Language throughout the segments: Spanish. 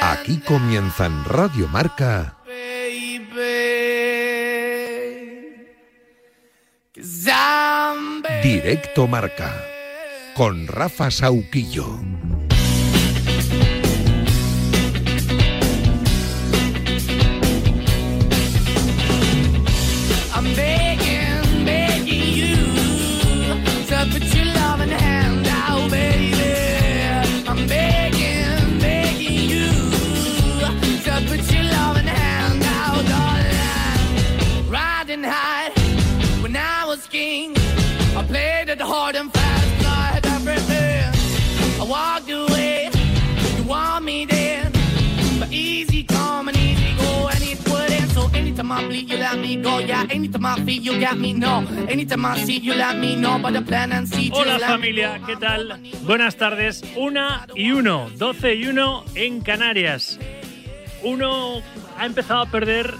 Aquí comienza en Radio Marca. Directo Marca con Rafa Sauquillo. Anytime I feel, you got me. No, anytime I see, you let me know. But the plan and see, Hola familia. ¿qué tal? Buenas tardes. Una y uno, 12 y uno en Canarias. Uno ha empezado a perder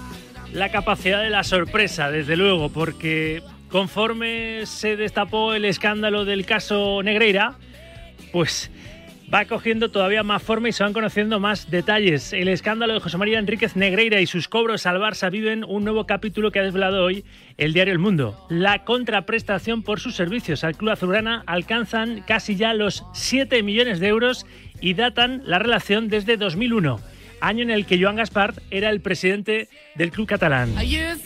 la capacidad de la sorpresa, desde luego, porque conforme se destapó el escándalo del caso Negreira, pues va cogiendo todavía más forma y se van conociendo más detalles. El escándalo de José María Enríquez Negreira y sus cobros al Barça viven un nuevo capítulo que ha desvelado hoy el diario El Mundo. La contraprestación por sus servicios al club azulgrana alcanzan casi ya los 7 millones de euros y datan la relación desde 2001, año en el que Joan Gaspar era el presidente del club catalán. Ayer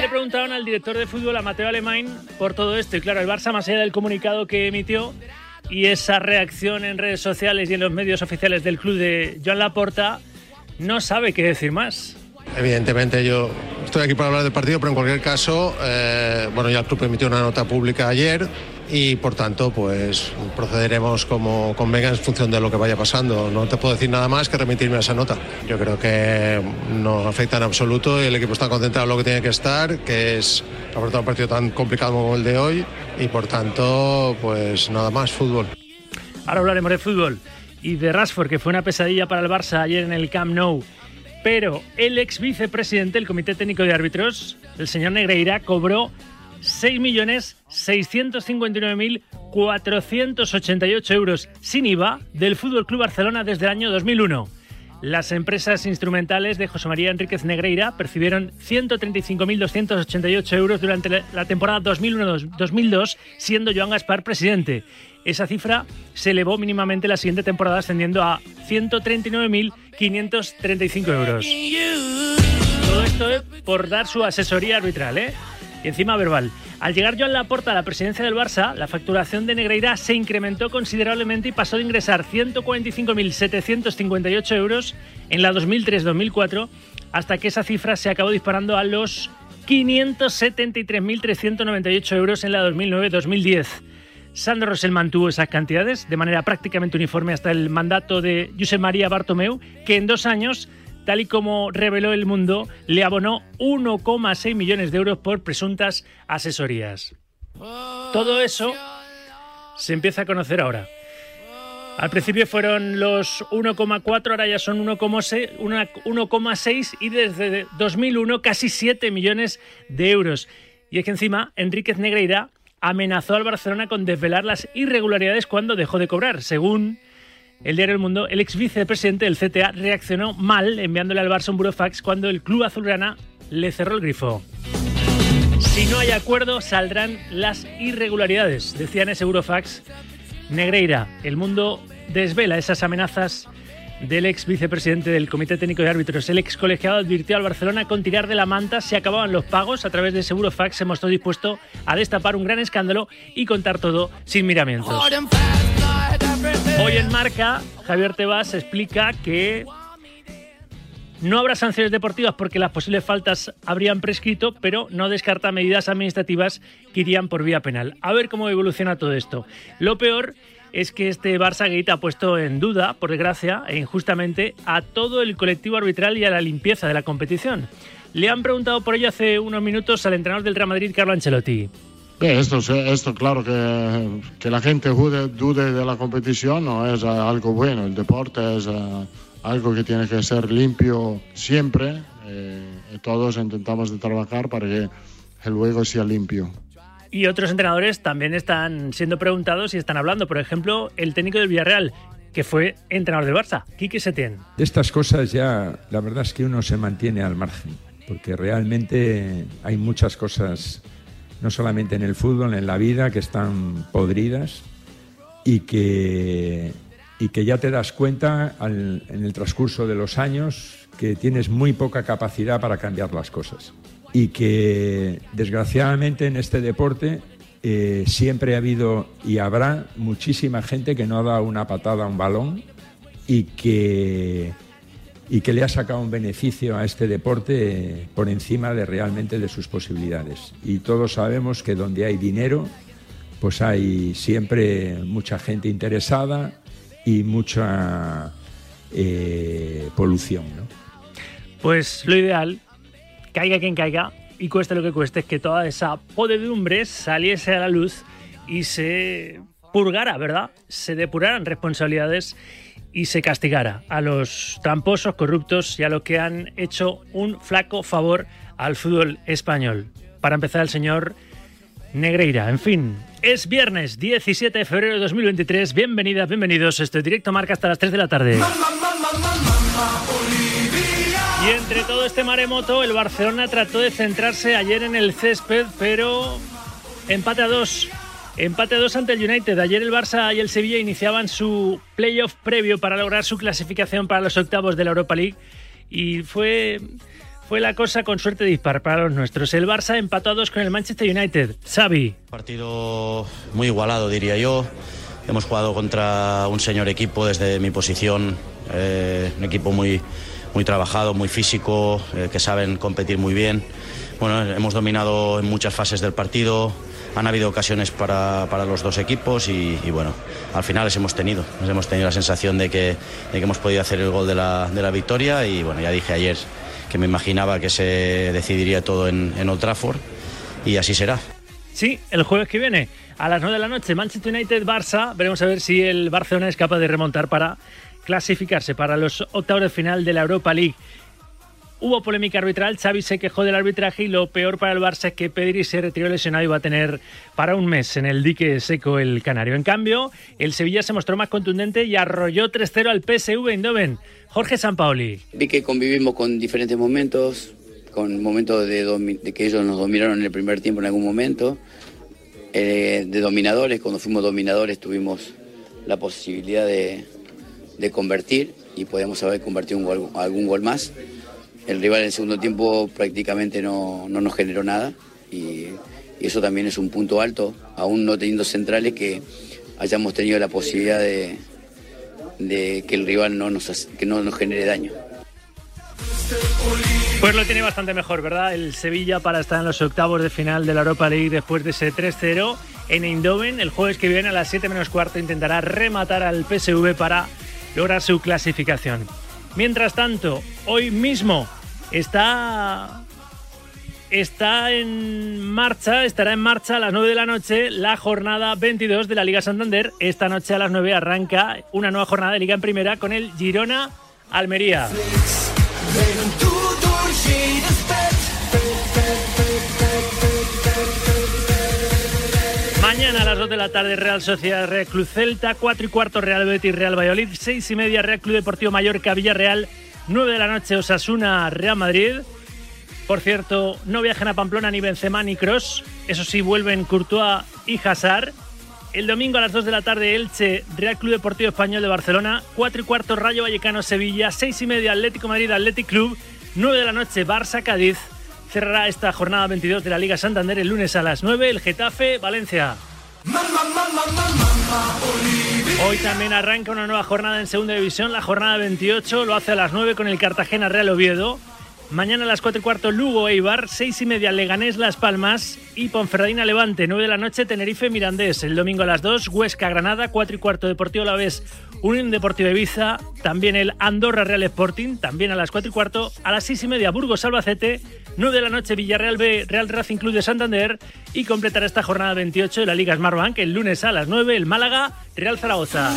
le preguntaron al director de fútbol, a Mateo Alemán, por todo esto. Y claro, el Barça, más allá del comunicado que emitió y esa reacción en redes sociales y en los medios oficiales del club de Joan Laporta, no sabe qué decir más. Evidentemente yo estoy aquí para hablar del partido, pero en cualquier caso, eh, bueno, ya el club emitió una nota pública ayer y por tanto, pues procederemos como convenga en función de lo que vaya pasando. No te puedo decir nada más que remitirme a esa nota. Yo creo que no afecta en absoluto y el equipo está concentrado en lo que tiene que estar, que es afrontar un partido tan complicado como el de hoy y por tanto, pues nada más, fútbol. Ahora hablaremos de fútbol y de Rashford, que fue una pesadilla para el Barça ayer en el Camp Nou. Pero el ex vicepresidente del Comité Técnico de Árbitros, el señor Negreira, cobró 6.629.488 euros sin IVA del Fútbol Club Barcelona desde el año 2001. Las empresas instrumentales de José María Enríquez Negreira percibieron 135.288 euros durante la- temporada 2001-2002, siendo Joan Gaspar presidente. Esa cifra se elevó mínimamente la siguiente temporada, ascendiendo a 139.535 euros. Todo esto por dar su asesoría arbitral, ¿eh? Encima verbal. Al llegar Joan Laporta a la presidencia del Barça, la facturación de Negreira se incrementó considerablemente y pasó de ingresar 145.758 euros en la 2003-2004 hasta que esa cifra se acabó disparando a los 573.398 euros en la 2009-2010. Sandro Rosell mantuvo esas cantidades de manera prácticamente uniforme hasta el mandato de Josep María Bartomeu, que en dos años, tal y como reveló el mundo, le abonó 1,6 millones de euros por presuntas asesorías. Todo eso se empieza a conocer ahora. Al principio fueron los 1,4, ahora ya son 1,6 una- 1,6 y desde 2001 casi 7 millones de euros. Y es que encima Enríquez Negreira amenazó al Barcelona con desvelar las irregularidades cuando dejó de cobrar. Según el diario El Mundo, el ex vicepresidente del CTA reaccionó mal enviándole al Barça un burofax cuando el club azulgrana le cerró el grifo. Si no hay acuerdo, saldrán las irregularidades, decía en ese burofax Negreira. El mundo desvela esas amenazas del ex vicepresidente del Comité Técnico de Árbitros. El ex colegiado advirtió al Barcelona con tirar de la manta si acababan los pagos. A través de Segurofax se mostró dispuesto a destapar un gran escándalo y contar todo sin miramientos. Hoy en Marca, Javier Tebas explica que no habrá sanciones deportivas porque las posibles faltas habrían prescrito, pero no descarta medidas administrativas que irían por vía penal. A ver cómo evoluciona todo esto. Lo peor es que este Barça Gate ha puesto en duda, por desgracia, e injustamente, a todo el colectivo arbitral y a la limpieza de la competición. Le han preguntado por ello hace unos minutos al entrenador del Real Madrid, Carlo Ancelotti. Esto, esto claro que, que la gente dude, dude de la competición no es algo bueno. El deporte es eh, algo que tiene que ser limpio siempre eh, y todos intentamos de trabajar para que el juego sea limpio. Y otros entrenadores también están siendo preguntados y están hablando. Por ejemplo, el técnico del Villarreal, que fue entrenador del Barça, Quique Setién. De estas cosas ya, la verdad es que uno se mantiene al margen, porque realmente hay muchas cosas, no solamente en el fútbol, en la vida, que están podridas y que, y que ya te das cuenta en el transcurso de los años que tienes muy poca capacidad para cambiar las cosas. Y que desgraciadamente en este deporte eh, siempre ha habido y habrá muchísima gente que no ha dado una patada a un balón y que, y que le ha sacado un beneficio a este deporte eh, por encima de realmente de sus posibilidades. Y todos sabemos que donde hay dinero, pues hay siempre mucha gente interesada y mucha eh, polución. ¿no? Pues lo ideal, caiga quien caiga y cueste lo que cueste, es que toda esa podedumbre saliese a la luz y se purgara, ¿verdad? Se depuraran responsabilidades y se castigara a los tramposos, corruptos y a los que han hecho un flaco favor al fútbol español. Para empezar, el señor Negreira. En fin, es viernes 17 de febrero de 2023. Bienvenidas, bienvenidos. Estoy directo marca hasta las 3 de la tarde. Y entre todo este maremoto, el Barcelona trató de centrarse ayer en el césped, pero empate a dos. Empate a dos ante el United. Ayer el Barça y el Sevilla iniciaban su playoff previo para lograr su clasificación para los octavos de la Europa League. Y fue, fue la cosa con suerte dispar para los nuestros. El Barça empató a dos con el Manchester United. Xavi. Partido muy igualado, diría yo. Hemos jugado contra un señor equipo desde mi posición, eh, un equipo muy, muy trabajado, muy físico, eh, que saben competir muy bien. Bueno, hemos dominado en muchas fases del partido, han habido ocasiones para, para los dos equipos y, bueno, al final les hemos tenido. Les hemos tenido la sensación de que, de que hemos podido hacer el gol de la, de la victoria y bueno, ya dije ayer que me imaginaba que se decidiría todo en, en Old Trafford y así será. Sí, el jueves que viene, a las 9 de la noche, Manchester United-Barça. Veremos a ver si el Barcelona es capaz de remontar para clasificarse para los octavos de final de la Europa League. Hubo polémica arbitral, Xavi se quejó del arbitraje y lo peor para el Barça es que Pedri se retiró lesionado y va a tener para un mes en el dique seco el Canario. En cambio, el Sevilla se mostró más contundente y arrolló 3-0 al PSV Eindhoven. Jorge Sampaoli. Vi que convivimos con diferentes momentos, con momentos de, que ellos nos dominaron en el primer tiempo en algún momento, eh, de dominadores, cuando fuimos dominadores tuvimos la posibilidad de, convertir y podíamos haber convertido algún gol más. El rival en el segundo tiempo prácticamente no, no nos generó nada y, y eso también es un punto alto, aún no teniendo centrales que hayamos tenido la posibilidad de, de que el rival no nos, que no nos genere daño. Pues lo tiene bastante mejor, ¿verdad? El Sevilla para estar en los octavos de final de la Europa League después de ese 3-0 en Eindhoven. El jueves que viene a las 7 menos cuarto intentará rematar al PSV para lograr su clasificación. Mientras tanto, hoy mismo está está en marcha, estará en marcha a las 9 de la noche la jornada 22 de la Liga Santander. Esta noche a las 9 arranca una nueva jornada de Liga en Primera con el Girona Almería. Mañana a las 2 de la tarde Real Sociedad Real Club Celta, 4 y cuarto Real Betis Real Valladolid, 6 y media Real Club Deportivo Mallorca Villarreal, 9 de la noche Osasuna Real Madrid. Por cierto, no viajan a Pamplona ni Benzema ni Cross. Eso sí, vuelven Courtois y Hazard. El domingo a las 2 de la tarde Elche Real Club Deportivo Español de Barcelona, 4 y cuarto Rayo Vallecano Sevilla, 6 y media Atlético Madrid Athletic Club, 9 de la noche Barça Cádiz. Cerrará esta jornada 22 de la Liga Santander el lunes a las 9 el Getafe Valencia. Hoy también arranca una nueva jornada en Segunda División, la jornada 28, lo hace a las 9 con el Cartagena Real Oviedo. Mañana a las 4 y cuarto Lugo Eibar, 6 y media Leganés Las Palmas y Ponferradina Levante, 9 de la noche Tenerife Mirandés. El domingo a las 2 Huesca Granada, 4 y cuarto Deportivo La Vez, Unión Deportiva Ibiza, también el Andorra Real Sporting, también a las 4 y cuarto, a las 6 y media Burgos Albacete, 9 de la noche Villarreal B Real Racing Club de Santander y completará esta jornada 28 de la Liga Smartbank el lunes a las 9 el Málaga Real Zaragoza.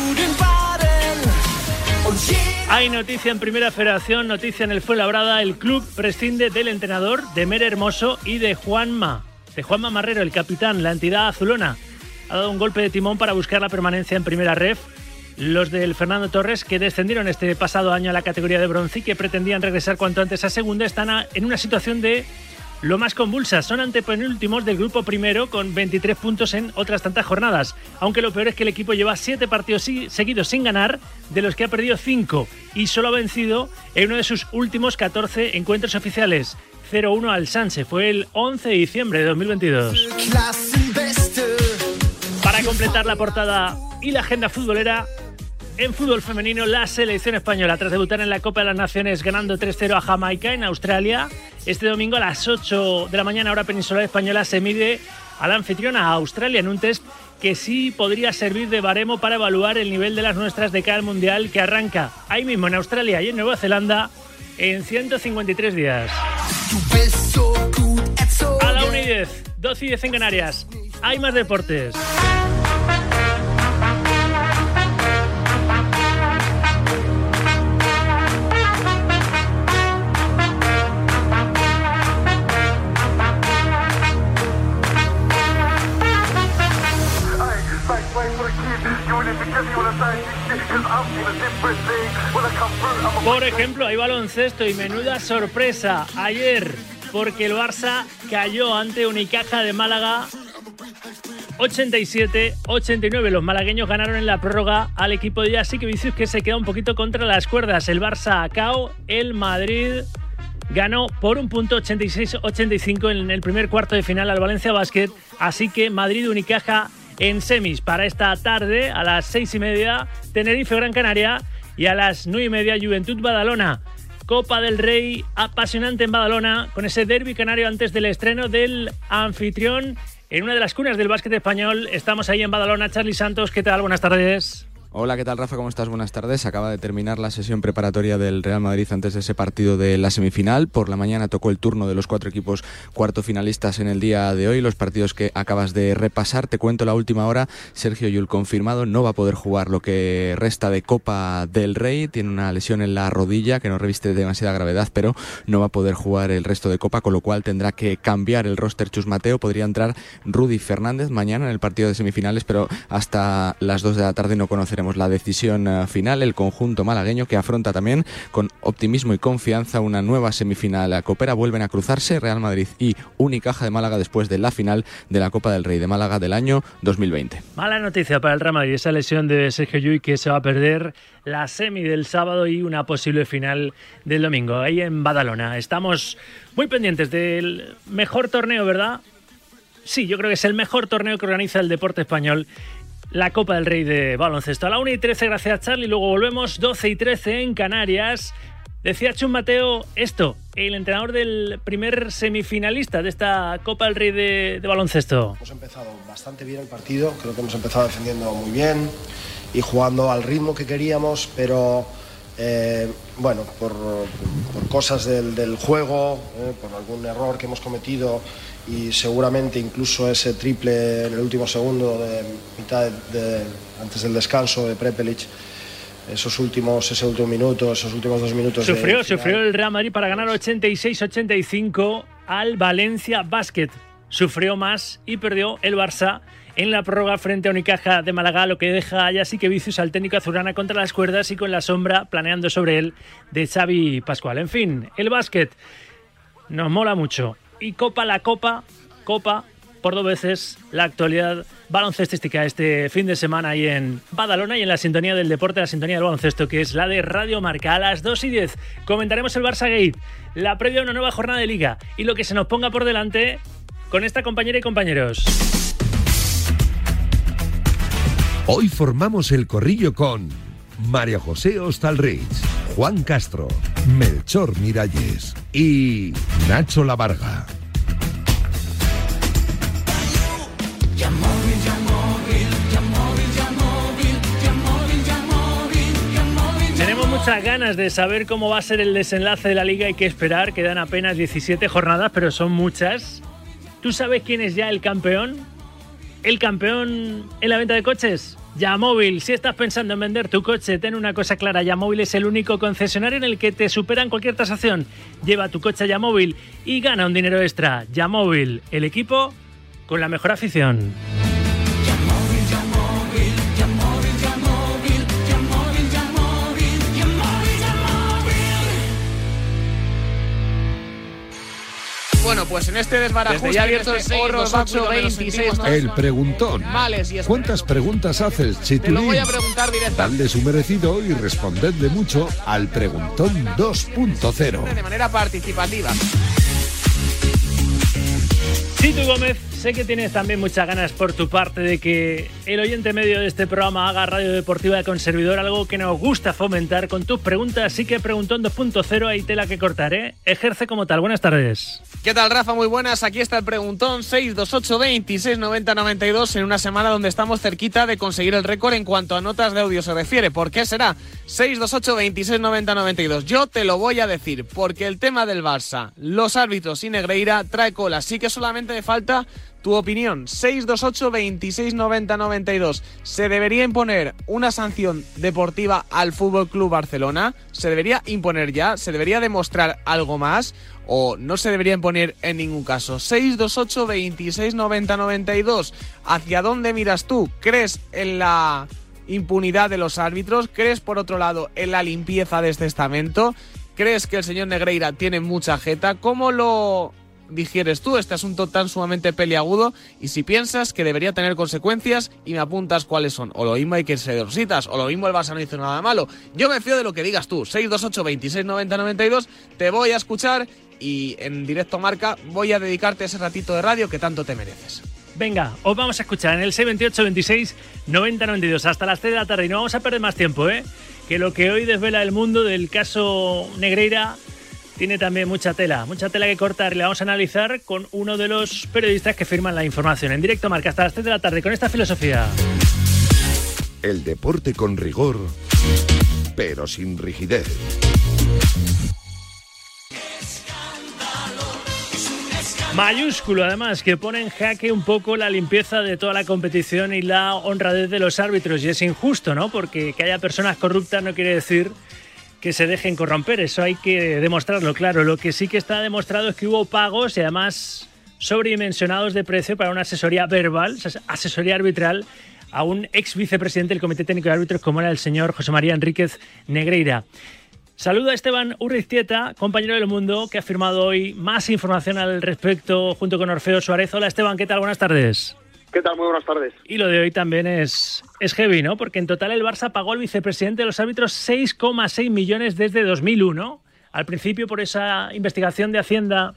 Hay noticia en Primera Federación, noticia en el Fuenlabrada. El club prescinde del entrenador de Mere Hermoso y de Juanma. de Juan Marrero, el capitán, la entidad azulona, ha dado un golpe de timón para buscar la permanencia en primera ref. Los del Fernando Torres, que descendieron este pasado año a la categoría de bronce y que pretendían regresar cuanto antes a segunda, están a- en una situación de lo más convulsa. Son antepenúltimos del grupo primero con 23 puntos en otras tantas jornadas. Aunque lo peor es que el equipo lleva 7 partidos seguidos sin ganar, de los que ha perdido 5 y solo ha vencido en uno de sus últimos 14 encuentros oficiales. 0-1 al Sanse. Fue el 11 de diciembre de 2022. Para completar la portada y la agenda futbolera, en fútbol femenino, la selección española, tras debutar en la Copa de las Naciones ganando 3-0 a Jamaica en Australia, este domingo a las 8 de la mañana, hora peninsular española, se mide a la anfitriona a Australia en un test que sí podría servir de baremo para evaluar el nivel de las nuestras de cara al Mundial que arranca ahí mismo en Australia y en Nueva Zelanda en 153 días. A la 1 y 10, 12 y 10 en Canarias. Hay más deportes. Por ejemplo, hay baloncesto y menuda sorpresa ayer, porque el Barça cayó ante Unicaja de Málaga 87-89. Los malagueños ganaron en la prórroga al equipo de que Vicius que se queda un poquito contra las cuerdas. El Barça a cao, el Madrid ganó por un punto 86-85 en el primer cuarto de final al Valencia Basket. Así que Madrid-Unicaja en semis para esta tarde a las seis y media. Tenerife Gran Canaria y a las nueve y media Juventud Badalona. Copa del Rey apasionante en Badalona con ese derby canario antes del estreno del anfitrión en una de las cunas del básquet español. Estamos ahí en Badalona. Charlie Santos, ¿qué tal? Buenas tardes. Hola, ¿qué tal Rafa? ¿Cómo estás? Buenas tardes. Acaba de terminar la sesión preparatoria del Real Madrid antes de ese partido de la semifinal. Por la mañana tocó el turno de los cuatro equipos cuarto finalistas en el día de hoy. Los partidos que acabas de repasar. Te cuento la última hora. Sergio Yul confirmado no va a poder jugar lo que resta de Copa del Rey. Tiene una lesión en la rodilla que no reviste demasiada gravedad, pero no va a poder jugar el resto de Copa, con lo cual tendrá que cambiar el roster Chus Mateo. Podría entrar Rudy Fernández mañana en el partido de semifinales, pero hasta las 2 de la tarde no conoceremos la decisión eh, final. El conjunto malagueño que afronta también con optimismo y confianza una nueva semifinal a Copera. Vuelven a cruzarse Real Madrid y Unicaja de Málaga después de la final de la Copa del Rey de Málaga del año 2020. Mala noticia para el Real Madrid, esa lesión de Sergio Llull que se va a perder la semi del sábado y una posible final del domingo, ahí en Badalona. Estamos muy pendientes del mejor torneo, ¿verdad? Sí, yo creo que es el mejor torneo que organiza el deporte español. La Copa del Rey de baloncesto. A la 1 y 13, gracias Charlie. Luego volvemos 12 y 13 en Canarias. Decía Chun Mateo esto, el entrenador del primer semifinalista de esta Copa del Rey de, baloncesto. Hemos empezado bastante bien el partido, creo que hemos empezado defendiendo muy bien y jugando al ritmo que queríamos, pero eh, bueno, por, cosas del, del juego, eh, por algún error que hemos cometido y seguramente incluso ese triple en el último segundo de mitad de, de- antes del descanso de Prepelic, esos últimos, ese último minuto, esos últimos dos minutos. Sufrió, sufrió el Real Madrid para ganar 86-85 al Valencia Basket. Sufrió más y perdió el Barça en la prórroga frente a Unicaja de Málaga, lo que deja sí que vicios al técnico azulgrana contra las cuerdas y con la sombra planeando sobre él de Xavi Pascual. En fin, el básquet nos mola mucho. Y copa la copa, copa por dos veces la actualidad baloncestística este fin de semana ahí en Badalona y en la sintonía del deporte, la sintonía del baloncesto, que es la de Radio Marca. A las 2 y 10 comentaremos el Barça Gate, la previa a una nueva jornada de liga y lo que se nos ponga por delante con esta compañera y compañeros. Hoy formamos el corrillo con María José Ostalrich, Juan Castro, Melchor Miralles y Nacho Lavarga. Tenemos muchas ganas de saber cómo va a ser el desenlace de la liga. Hay que esperar, quedan apenas 17 jornadas, pero son muchas. ¿Tú sabes quién es ya el campeón? ¿El campeón en la venta de coches? Yamóvil, si estás pensando en vender tu coche, ten una cosa clara, Yamóvil es el único concesionario en el que te superan cualquier tasación. Lleva tu coche a Yamóvil y gana un dinero extra. Yamóvil, el equipo con la mejor afición. Pues en este desbarajuste, Desde ya abierto en el este 6, horror 28, básico que nos 26, sentimos El preguntón. males y. ¿Cuántas preguntas haces, Te lo Chitulín? voy a preguntar directamente Dadle su merecido y respondedle mucho al preguntón 2.0. de manera participativa. Chitu Gómez, sé que tienes también muchas ganas por tu parte de que el oyente medio de este programa haga radio deportiva con servidor, algo que nos gusta fomentar con tus preguntas. Así que preguntón 2.0, ahí tela que cortar, ¿eh? Ejerce como tal. Buenas tardes. ¿Qué tal, Rafa? Muy buenas. Aquí está el preguntón 628 26 90 92 en una semana donde estamos cerquita de conseguir el récord en cuanto a notas de audio se refiere. ¿Por qué será? 628 26 90 92. Yo te lo voy a decir, porque el tema del Barça, los árbitros y Negreira trae cola. Así que solamente me falta tu opinión. 628 26 90 92. ¿Se debería imponer una sanción deportiva al Fútbol Club Barcelona? ¿Se debería imponer ya? ¿Se debería demostrar algo más? ¿O no se debería imponer en ningún caso? 628 26 90 92. ¿Hacia dónde miras tú? ¿Crees en la impunidad de los árbitros? ¿Crees, por otro lado, en la limpieza de este estamento? ¿Crees que el señor Negreira tiene mucha jeta? ¿Cómo lo digieres tú este asunto tan sumamente peliagudo? Y si piensas que debería tener consecuencias y me apuntas cuáles son. O lo mismo hay que ser dorsitas, o lo mismo el Barça no hizo nada malo. Yo me fío de lo que digas tú. 628 26 90 92. Te voy a escuchar y en directo marca voy a dedicarte ese ratito de radio que tanto te mereces. Venga, os vamos a escuchar en el 628 26 90 92 hasta las 3 de la tarde y no vamos a perder más tiempo, ¿eh? Que lo que hoy desvela el mundo del caso Negreira tiene también mucha tela, mucha tela que cortar la vamos a analizar con uno de los periodistas que firman la información en directo marca hasta las 3 de la tarde con esta filosofía. El deporte con rigor, pero sin rigidez. Mayúsculo, además, que pone en jaque un poco la limpieza de toda la competición y la honradez de los árbitros. Y es injusto, ¿no? Porque que haya personas corruptas no quiere decir que se dejen corromper. Eso hay que demostrarlo, claro. Lo que sí que está demostrado es que hubo pagos y además sobredimensionados de precio para una asesoría verbal, asesoría arbitral a un ex vicepresidente del Comité Técnico de Árbitros como era el señor José María Enríquez Negreira. Saludo a Esteban Urriztieta, compañero del Mundo, que ha firmado hoy más información al respecto junto con Orfeo Suárez. Hola Esteban, ¿qué tal? Buenas tardes. ¿Qué tal? Muy buenas tardes. Y lo de hoy también es, es heavy, ¿no? Porque en total el Barça pagó al vicepresidente de los árbitros 6,6 millones desde 2001. Al principio, por esa investigación de Hacienda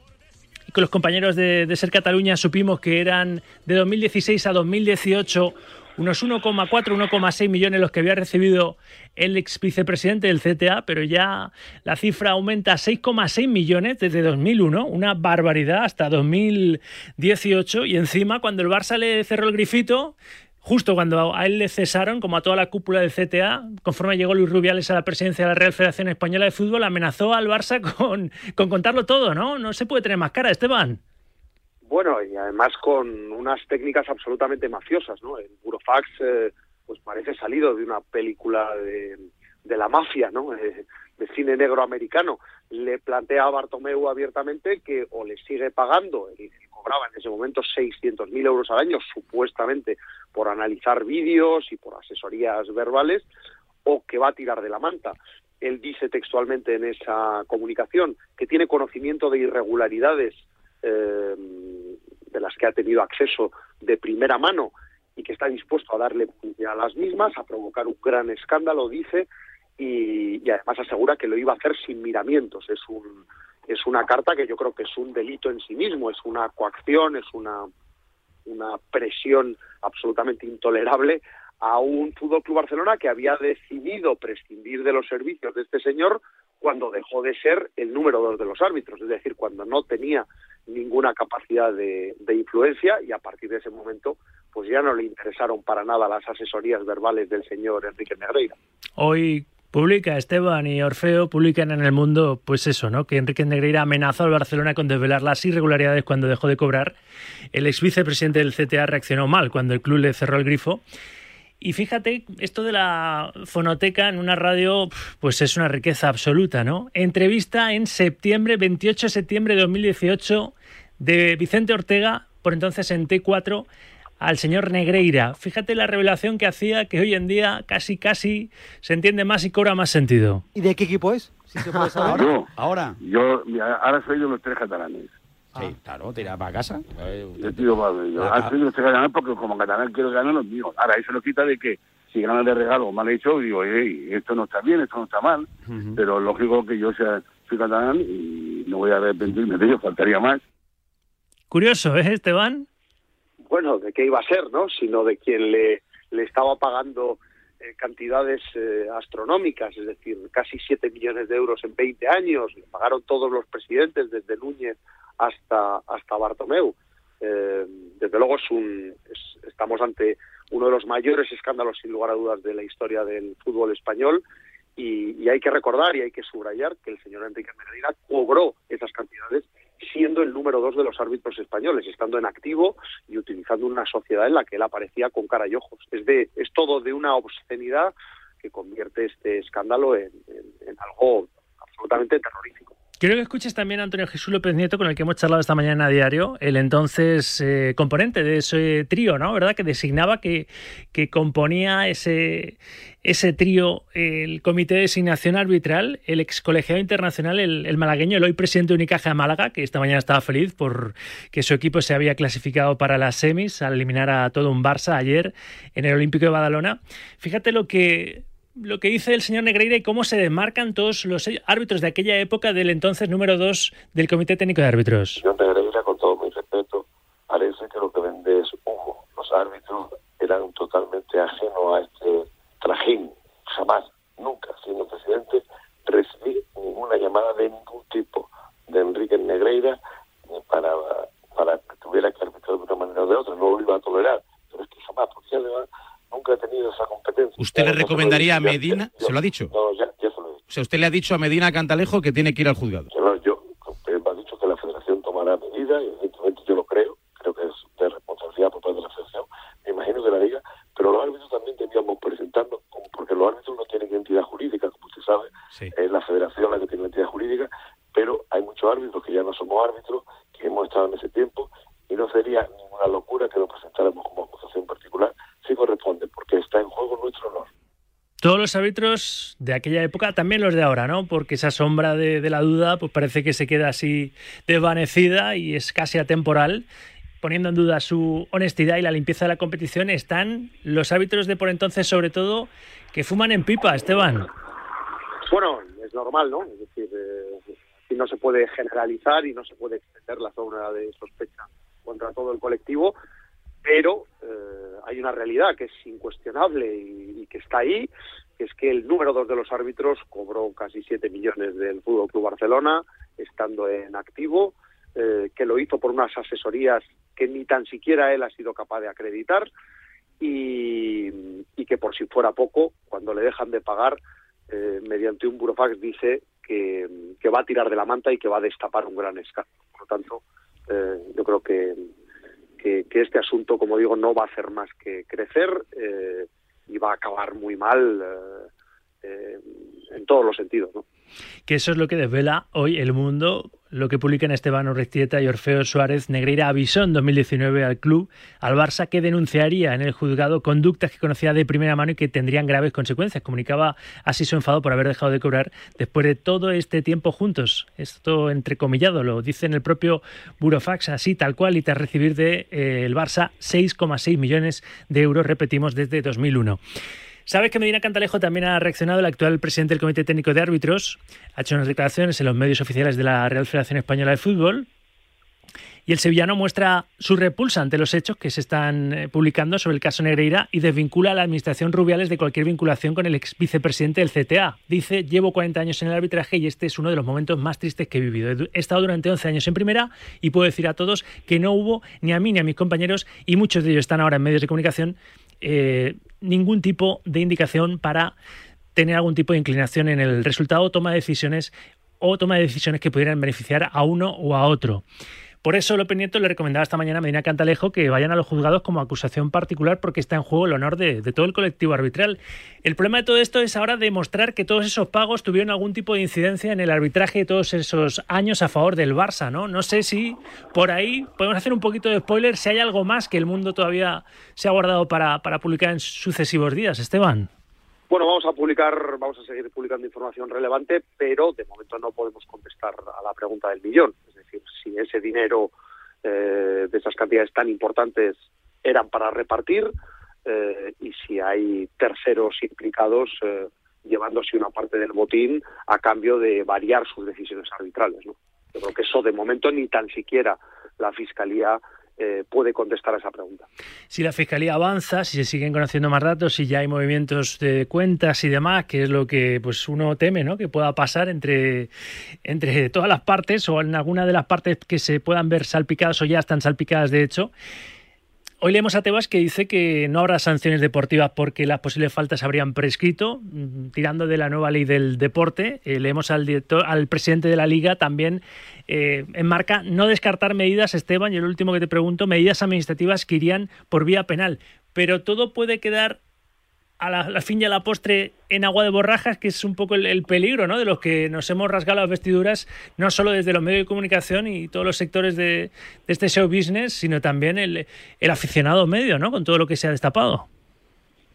y con los compañeros de, de Ser Cataluña, supimos que eran de 2016 a 2018 unos 1,4, 1,6 millones los que había recibido el ex vicepresidente del CTA, pero ya la cifra aumenta a 6,6 millones desde 2001, una barbaridad hasta 2018 y encima cuando el Barça le cerró el grifito, justo cuando a él le cesaron, como a toda la cúpula del CTA, conforme llegó Luis Rubiales a la presidencia de la Real Federación Española de Fútbol, amenazó al Barça con, con contarlo todo, ¿no? No se puede tener más cara, Esteban. Bueno, y además con unas técnicas absolutamente mafiosas, ¿no? El Burofax eh, pues parece salido de una película de, la mafia, ¿no? Eh, de cine negro americano. Le plantea a Bartomeu abiertamente que o le sigue pagando, él cobraba en ese momento 600.000 euros al año, supuestamente por analizar vídeos y por asesorías verbales, o que va a tirar de la manta. Él dice textualmente en esa comunicación que tiene conocimiento de irregularidades eh, de las que ha tenido acceso de primera mano y que está dispuesto a darle a las mismas, a provocar un gran escándalo, dice, y, y, además asegura que lo iba a hacer sin miramientos. Es, un, es una carta que yo creo que es un delito en sí mismo, es una coacción, es una, una presión absolutamente intolerable a un Fútbol Club Barcelona que había decidido prescindir de los servicios de este señor cuando dejó de ser el número dos de los árbitros, es decir, cuando no tenía ninguna capacidad de, de, influencia y a partir de ese momento pues ya no le interesaron para nada las asesorías verbales del señor Enrique Negreira. Hoy publica Esteban y Orfeo publican en el mundo pues eso, ¿no? Que Enrique Negreira amenazó al Barcelona con desvelar las irregularidades cuando dejó de cobrar. El ex vicepresidente del CTA reaccionó mal cuando el club le cerró el grifo. Y fíjate, esto de la fonoteca en una radio, pues es una riqueza absoluta, ¿no? Entrevista en septiembre, 28 de septiembre de 2018, de Vicente Ortega por entonces en T4 al señor Negreira. Fíjate la revelación que hacía que hoy en día casi casi se entiende más y cobra más sentido. ¿Y de qué equipo es? Si se puede saber. Yo, Ahora. yo, mira, ahora soy de los tres catalanes. Sí, claro, tira para casa. Eh, Yo tiro para. Ahora soy de los tres catalanes porque como catalán quiero ganar los míos. Ahora, eso lo quita de que si ganan de regalo mal hecho, digo, "Ey, esto no está bien, esto no está mal. Pero lógico que yo sea, soy catalán y no voy a arrepentirme de ello, faltaría más. Curioso, ¿eh, Esteban? bueno, de qué iba a ser, ¿no? Sino de quien le, le estaba pagando eh, cantidades eh, astronómicas, es decir, casi 7 millones de euros en 20 años, le pagaron todos los presidentes, desde Núñez hasta, hasta Bartomeu. Eh, desde luego es un, es- estamos ante uno de los mayores escándalos, sin lugar a dudas, de la historia del fútbol español. Y, hay que recordar y hay que subrayar que el señor Enrique Negreira cobró esas cantidades siendo el número dos de los árbitros españoles, estando en activo y utilizando una sociedad en la que él aparecía con cara y ojos. Es, de, es todo de una obscenidad que convierte este escándalo en algo absolutamente terrorífico. Quiero que escuches también a Antonio Jesús López Nieto, con el que hemos charlado esta mañana a diario, el entonces eh, componente de ese trío, ¿no? ¿Verdad? Que designaba, que, que componía ese, ese trío el Comité de Designación Arbitral, el ex colegiado internacional, el, el malagueño, el hoy presidente de Unicaja de Málaga, que esta mañana estaba feliz por que su equipo se había clasificado para las semis al eliminar a todo un Barça ayer en el Olímpico de Badalona. Fíjate lo que lo que dice el señor Negreira y cómo se desmarcan todos los árbitros de aquella época del entonces número 2 del Comité Técnico de Árbitros. Señor Negreira, con todo mi respeto, parece que lo que vende es humo. Los árbitros eran totalmente ajenos a este trajín. Jamás, nunca, siendo presidente, recibí ninguna llamada de ningún tipo de Enrique Negreira para, para que tuviera que arbitrar de una manera o de otra. No lo iba a tolerar. Pero es que jamás, porque además nunca he tenido esa competencia. ¿Usted le Ya, no se lo he recomendaría a Medina? ¿Se lo ha dicho? No, ya, ya se lo he dicho. O sea, usted le ha dicho a Medina Cantalejo que tiene que ir al juzgado. Yo, yo él me ha dicho que la federación tomará medidas y evidentemente yo lo creo, creo que es de responsabilidad por parte de la federación, me imagino que la liga, pero los árbitros también debíamos presentando, como- porque los árbitros no tienen identidad jurídica, como usted sabe, es la federación la que tiene identidad jurídica, pero hay muchos árbitros que ya no somos árbitros, que hemos estado en ese tiempo, y no sería ninguna locura que lo presentáramos como acusación particular, si corresponde, porque está en juego nuestro honor. Todos los árbitros de aquella época, también los de ahora, ¿no? Porque esa sombra de, la duda, pues parece que se queda así desvanecida y es casi atemporal, poniendo en duda su honestidad y la limpieza de la competición. Están los árbitros de por entonces, sobre todo, que fuman en pipa, Esteban. Bueno, es normal, ¿no? Es decir, eh, no se puede generalizar y no se puede extender la zona de sospecha contra todo el colectivo, pero eh, hay una realidad que es incuestionable y que está ahí, que es que el número dos de los árbitros cobró casi 7 millones del Fútbol Club Barcelona, estando en activo, eh, que lo hizo por unas asesorías que ni tan siquiera él ha sido capaz de acreditar y, que por si fuera poco, cuando le dejan de pagar, eh, mediante un burofax dice que, que va a tirar de la manta y que va a destapar un gran escándalo. Por lo tanto, eh, yo creo que, que, que este asunto, como digo, no va a hacer más que crecer eh, y va a acabar muy mal eh, eh, en todos los sentidos. ¿no? que eso es lo que desvela hoy el mundo, lo que publican Esteban Orrestieta y Orfeo Suárez Negreira avisó en 2019 al club, al Barça, que denunciaría en el juzgado conductas que conocía de primera mano y que tendrían graves consecuencias. Comunicaba así su enfado por haber dejado de cobrar después de todo este tiempo juntos. Esto entrecomillado, lo dice en el propio Burofax, así tal cual, y tras recibir de eh, el Barça 6,6 millones de euros, repetimos, desde 2001. Sabes que Medina Cantalejo también ha reaccionado, el actual presidente del Comité Técnico de Árbitros, ha hecho unas declaraciones en los medios oficiales de la Real Federación Española de Fútbol. Y el sevillano muestra su repulsa ante los hechos que se están eh, publicando sobre el caso Negreira y desvincula a la administración Rubiales de cualquier vinculación con el ex vicepresidente del CTA. Dice, llevo 40 años en el arbitraje y este es uno de los momentos más tristes que he vivido. He estado durante 11 años en primera y puedo decir a todos que no hubo ni a mí ni a mis compañeros, y muchos de ellos están ahora en medios de comunicación, eh, ningún tipo de indicación para tener algún tipo de inclinación en el resultado, toma de decisiones o toma de decisiones que pudieran beneficiar a uno o a otro. Por eso López Nieto le recomendaba esta mañana a Medina Cantalejo que vayan a los juzgados como acusación particular porque está en juego el honor de, todo el colectivo arbitral. El problema de todo esto es ahora demostrar que todos esos pagos tuvieron algún tipo de incidencia en el arbitraje de todos esos años a favor del Barça, ¿no? No sé si por ahí podemos hacer un poquito de spoiler, si hay algo más que el mundo todavía se ha guardado para, para publicar en sucesivos días, Esteban. Bueno, vamos a publicar, vamos a seguir publicando información relevante, pero de momento no podemos contestar a la pregunta del millón. Si ese dinero eh, de esas cantidades tan importantes eran para repartir eh, y si hay terceros implicados eh, llevándose una parte del botín a cambio de variar sus decisiones arbitrales. Yo creo que eso de momento ni tan siquiera la Fiscalía eh, puede contestar a esa pregunta. Si la Fiscalía avanza, si se siguen conociendo más datos, si ya hay movimientos de cuentas y demás, que es lo que pues uno teme ¿no? que pueda pasar entre, entre todas las partes o en alguna de las partes que se puedan ver salpicadas o ya están salpicadas de hecho. Hoy leemos a Tebas que dice que no habrá sanciones deportivas porque las posibles faltas habrían prescrito, mm, tirando de la nueva ley del deporte. Eh, leemos al director, al presidente de la liga también eh, en marca no descartar medidas, Esteban, y el último que te pregunto, medidas administrativas que irían por vía penal. Pero todo puede quedar a la, fin y a la postre en agua de borrajas, que es un poco el, el peligro ¿no? de los que nos hemos rasgado las vestiduras, no solo desde los medios de comunicación y todos los sectores de, este show business, sino también el, el aficionado medio, ¿no? con todo lo que se ha destapado.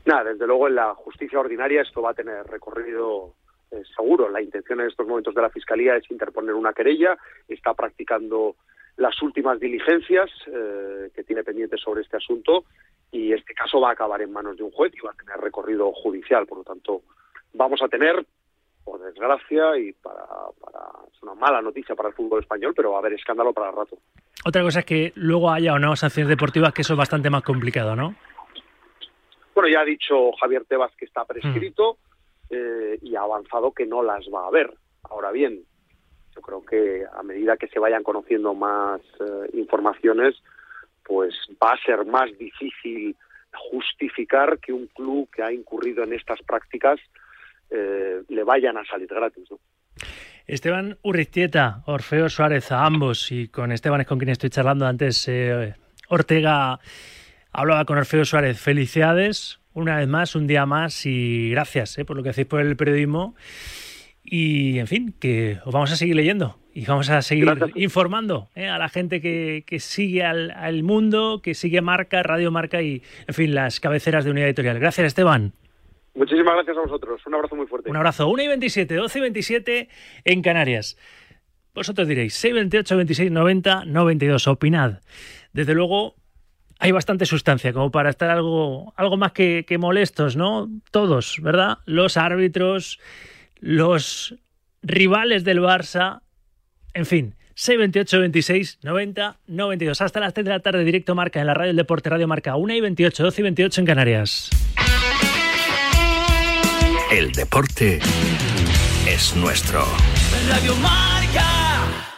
Nada, desde luego en la justicia ordinaria esto va a tener recorrido eh, seguro. La intención en estos momentos de la Fiscalía es interponer una querella, está practicando las últimas diligencias eh, que tiene pendientes sobre este asunto y este caso va a acabar en manos de un juez y va a tener recorrido judicial. Por lo tanto, vamos a tener, por desgracia, y para, para es una mala noticia para el fútbol español, pero va a haber escándalo para el rato. Otra cosa es que luego haya o no sanciones deportivas, que eso es bastante más complicado, ¿no? Bueno, ya ha dicho Javier Tebas que está prescrito eh, y ha avanzado que no las va a haber. Ahora bien, yo creo que a medida que se vayan conociendo más eh, informaciones, pues va a ser más difícil justificar que un club que ha incurrido en estas prácticas eh, le vayan a salir gratis. ¿no? Esteban Urriztieta, Orfeo Suárez, a ambos, y con Esteban es con quien estoy charlando antes, eh, Ortega hablaba con Orfeo Suárez. Felicidades, una vez más, un día más, y gracias eh, por lo que hacéis por el periodismo. Y, en fin, que os vamos a seguir leyendo y vamos a seguir Gracias. informando eh, a la gente que, que sigue al, al mundo, que sigue Marca, Radio Marca y, en fin, las cabeceras de unidad editorial. Gracias, Esteban. Muchísimas gracias a vosotros. Un abrazo muy fuerte. Un abrazo. 1 y 27, 12 y 27 en Canarias. Vosotros diréis, 628, 26, 90, 92. Opinad. Desde luego, hay bastante sustancia como para estar algo, algo más que, que molestos, ¿no? Todos, ¿verdad? Los árbitros, los rivales del Barça, en fin. 628 26 90 92. Hasta las 3 de la tarde, directo Marca en la radio del Deporte Radio Marca. 1 y 28, 12 y 28 en Canarias. El deporte es nuestro. Radio Marca.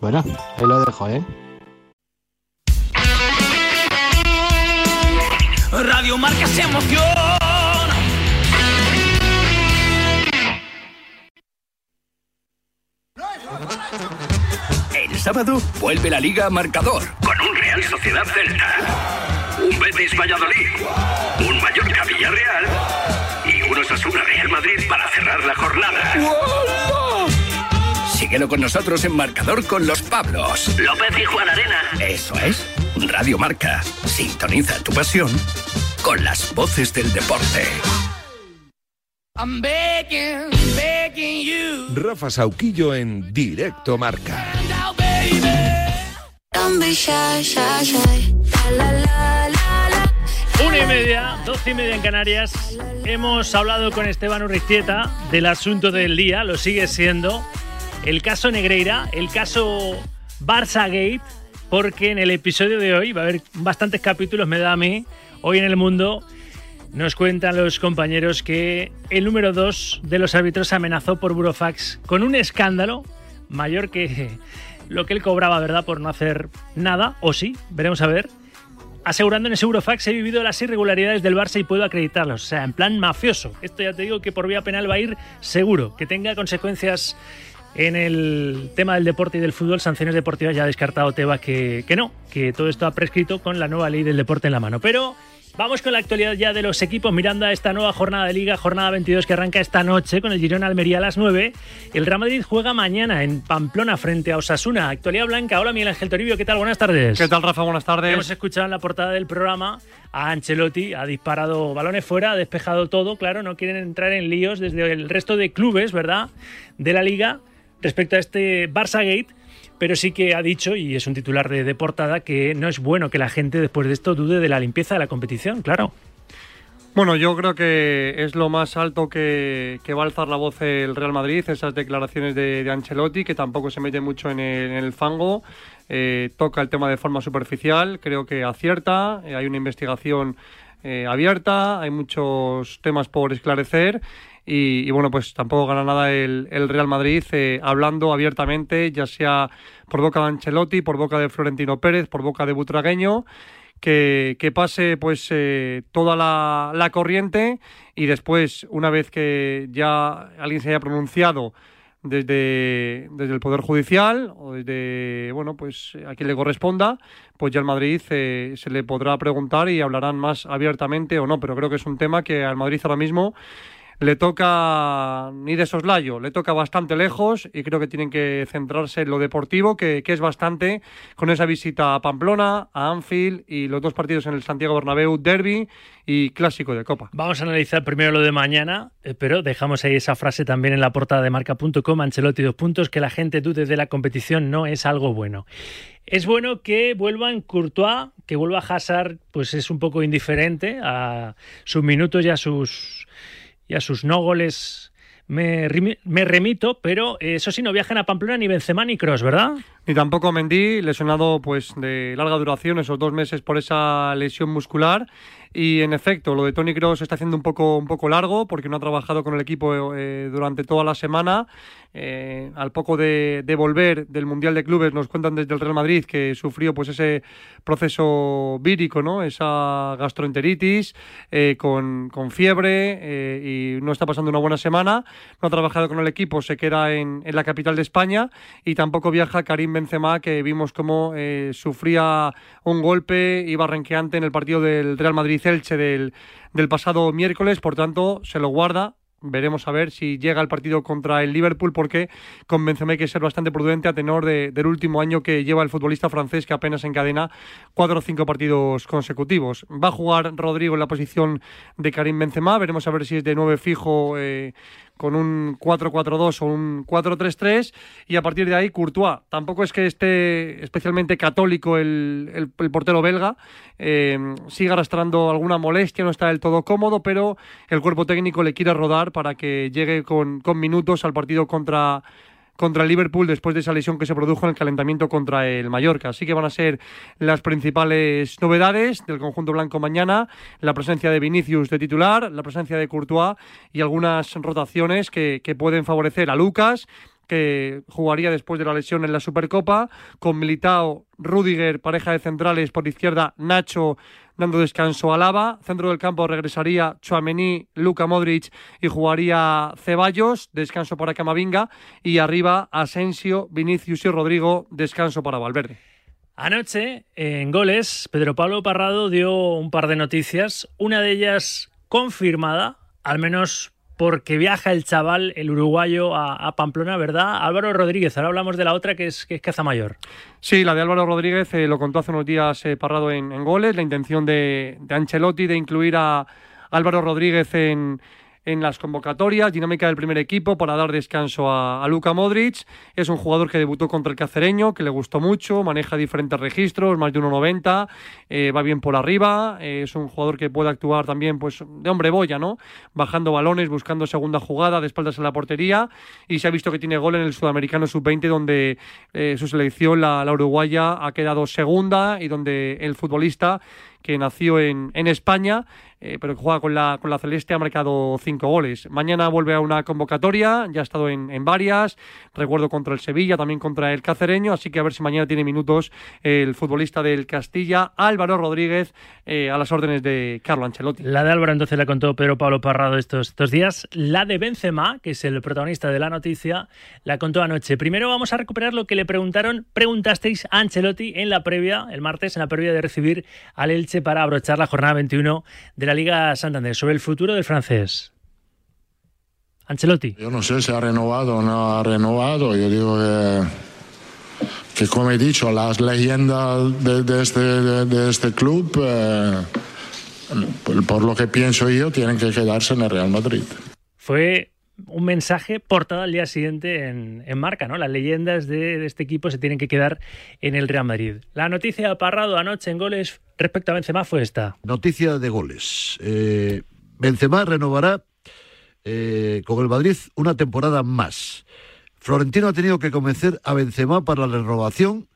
Bueno, ahí lo dejo, ¿eh? Radio Marca se emoción. El sábado vuelve la Liga a Marcador con un Real Sociedad Celta, un Betis Valladolid, un Mallorca Villarreal y un Osasuna Real Madrid para cerrar la jornada. Síguelo con nosotros en Marcador con los Pablos. López y Juan Arena. Eso es. Radio Marca. Sintoniza tu pasión con las voces del deporte. I'm begging, begging you. Rafa Sauquillo en Directo Marca. Una y media, doce y media en Canarias. Hemos hablado con Esteban Urristieta del asunto del día, lo sigue siendo. El caso Negreira, el caso Barça Gate, porque en el episodio de hoy va a haber bastantes capítulos, me da a mí. Hoy en el mundo nos cuentan los compañeros que el número 2 de los árbitros amenazó por Burofax con un escándalo mayor que lo que él cobraba, ¿verdad? Por no hacer nada, o sí, veremos a ver. Asegurando en ese Burofax he vivido las irregularidades del Barça y puedo acreditarlos. O sea, en plan mafioso. Esto ya te digo que por vía penal va a ir seguro. Que tenga consecuencias en el tema del deporte y del fútbol, sanciones deportivas, ya ha descartado Tebas que, que no, que todo esto ha prescrito con la nueva ley del deporte en la mano. Pero vamos con la actualidad ya de los equipos, mirando a esta nueva jornada de Liga, jornada 22 que arranca esta noche con el Girona Almería a las 9. El Real Madrid juega mañana en Pamplona frente a Osasuna. Actualidad blanca. Hola, Miguel Ángel Toribio, ¿qué tal? Buenas tardes. ¿Qué tal, Rafa? Buenas tardes. Hemos escuchado en la portada del programa a Ancelotti, ha disparado balones fuera, ha despejado todo, claro, no quieren entrar en líos desde el resto de clubes, ¿verdad? De la liga respecto a este Barça Gate, pero sí que ha dicho, y es un titular de, portada, que no es bueno que la gente después de esto dude de la limpieza de la competición, claro. Bueno, yo creo que es lo más alto que, va a alzar la voz el Real Madrid, esas declaraciones de, Ancelotti, que tampoco se mete mucho en el, en el fango, eh, toca el tema de forma superficial, creo que acierta, eh, hay una investigación eh, abierta, hay muchos temas por esclarecer y, bueno, pues tampoco gana nada el, Real Madrid eh, hablando abiertamente, ya sea por boca de Ancelotti, por boca de Florentino Pérez, por boca de Butragueño que, que pase pues eh, toda la, la, corriente y después, una vez que ya alguien se haya pronunciado desde, desde el Poder Judicial o desde, bueno, pues a quien le corresponda, pues ya el Madrid eh, se le podrá preguntar y hablarán más abiertamente o no, pero creo que es un tema que al Madrid ahora mismo le toca ni de soslayo, le toca bastante lejos y creo que tienen que centrarse en lo deportivo, que, es bastante, con esa visita a Pamplona, a Anfield y los dos partidos en el Santiago Bernabéu, Derby y Clásico de Copa. Vamos a analizar primero lo de mañana, eh, pero dejamos ahí esa frase también en la portada de marca.com, Ancelotti dos puntos, que la gente dude de la competición no es algo bueno. Es bueno que vuelvan Courtois, que vuelva Hazard, pues es un poco indiferente a sus minutos y a sus a sus no goles me, me remito, pero eso sí, no viajan a Pamplona ni Benzema ni Cross, ¿verdad? Ni tampoco Mendy, lesionado pues de larga duración, esos dos meses por esa lesión muscular. Y en efecto, lo de Tony Cross está haciendo un poco, un poco largo porque no ha trabajado con el equipo eh, durante toda la semana. Eh, al poco de, de, volver del Mundial de Clubes, nos cuentan desde el Real Madrid que sufrió pues ese proceso vírico, ¿no? esa gastroenteritis eh, con, con, fiebre y no está pasando una buena semana. No ha trabajado con el equipo, se queda en, en la capital de España y tampoco viaja Karim Benzema, que vimos cómo sufría un golpe, iba renqueante en el partido del Real Madrid Elche del, del pasado miércoles, por tanto se lo guarda. Veremos a ver si llega el partido contra el Liverpool, porque con Benzema hay que ser bastante prudente a tenor de, del último año que lleva el futbolista francés, que apenas encadena cuatro o cinco partidos consecutivos. Va a jugar Rodrigo en la posición de Karim Benzema, veremos a ver si es de nueve fijo. Eh, con un 4-4-2 o un 4-3-3 y a partir de ahí Courtois. Tampoco es que esté especialmente católico el, el- el portero belga, eh, sigue arrastrando alguna molestia, no está del todo cómodo, pero el cuerpo técnico le quiere rodar para que llegue con, con minutos al partido contra contra el Liverpool después de esa lesión que se produjo en el calentamiento contra el Mallorca. Así que van a ser las principales novedades del conjunto blanco mañana, la presencia de Vinicius de titular, la presencia de Courtois y algunas rotaciones que, que pueden favorecer a Lucas que jugaría después de la lesión en la Supercopa, con Militao, Rudiger, pareja de centrales por izquierda, Nacho descanso a Lava, centro del campo regresaría Chouameni, Luka Modric y jugaría Ceballos, descanso para Camavinga. Y arriba Asensio, Vinicius y Rodrigo, descanso para Valverde. Anoche, en goles, Pedro Pablo Parrado dio un par de noticias, una de ellas confirmada, al menos porque viaja el chaval, el uruguayo, a, Pamplona, ¿verdad? Álvaro Rodríguez, ahora hablamos de la otra que es, que es Cazamayor. Sí, la de Álvaro Rodríguez eh, lo contó hace unos días eh, Parrado en, en goles, la intención de, de Ancelotti de incluir a Álvaro Rodríguez en, en las convocatorias, dinámica del primer equipo para dar descanso a, a Luka Modric. Es un jugador que debutó contra el Cacereño, que le gustó mucho, maneja diferentes registros, más de 1,90, eh, va bien por arriba, eh, es un jugador que puede actuar también pues de hombre boya, ¿no? Bajando balones, buscando segunda jugada, de espaldas en la portería y se ha visto que tiene gol en el Sudamericano Sub-20 donde eh, su selección, la, la uruguaya, ha quedado segunda y donde el futbolista que nació en, en España, eh, pero que juega con la, con la Celeste, ha marcado cinco goles. Mañana vuelve a una convocatoria, ya ha estado en, en varias, recuerdo contra el Sevilla, también contra el Cacereño, así que a ver si mañana tiene minutos el futbolista del Castilla, Álvaro Rodríguez, eh, a las órdenes de Carlo Ancelotti. La de Álvaro entonces la contó Pedro Pablo Parrado estos, estos días. La de Benzema, que es el protagonista de la noticia, la contó anoche. Primero vamos a recuperar lo que le preguntaron, preguntasteis a Ancelotti en la previa, el martes, en la previa de recibir al Elche para abrochar la jornada 21 de la Liga Santander, sobre el futuro del francés. Ancelotti. Yo no sé si ha renovado o no ha renovado. Yo digo que, que como he dicho, las leyendas de, de este, de, de este club, eh, por, por lo que pienso yo, tienen que quedarse en el Real Madrid. Fue un mensaje portada al día siguiente en, en marca, ¿no? Las leyendas de, este equipo se tienen que quedar en el Real Madrid. La noticia de Parrado anoche en goles respecto a Benzema fue esta. Noticia de goles. Eh, Benzema renovará eh, con el Madrid una temporada más. Florentino ha tenido que convencer a Benzema para la renovación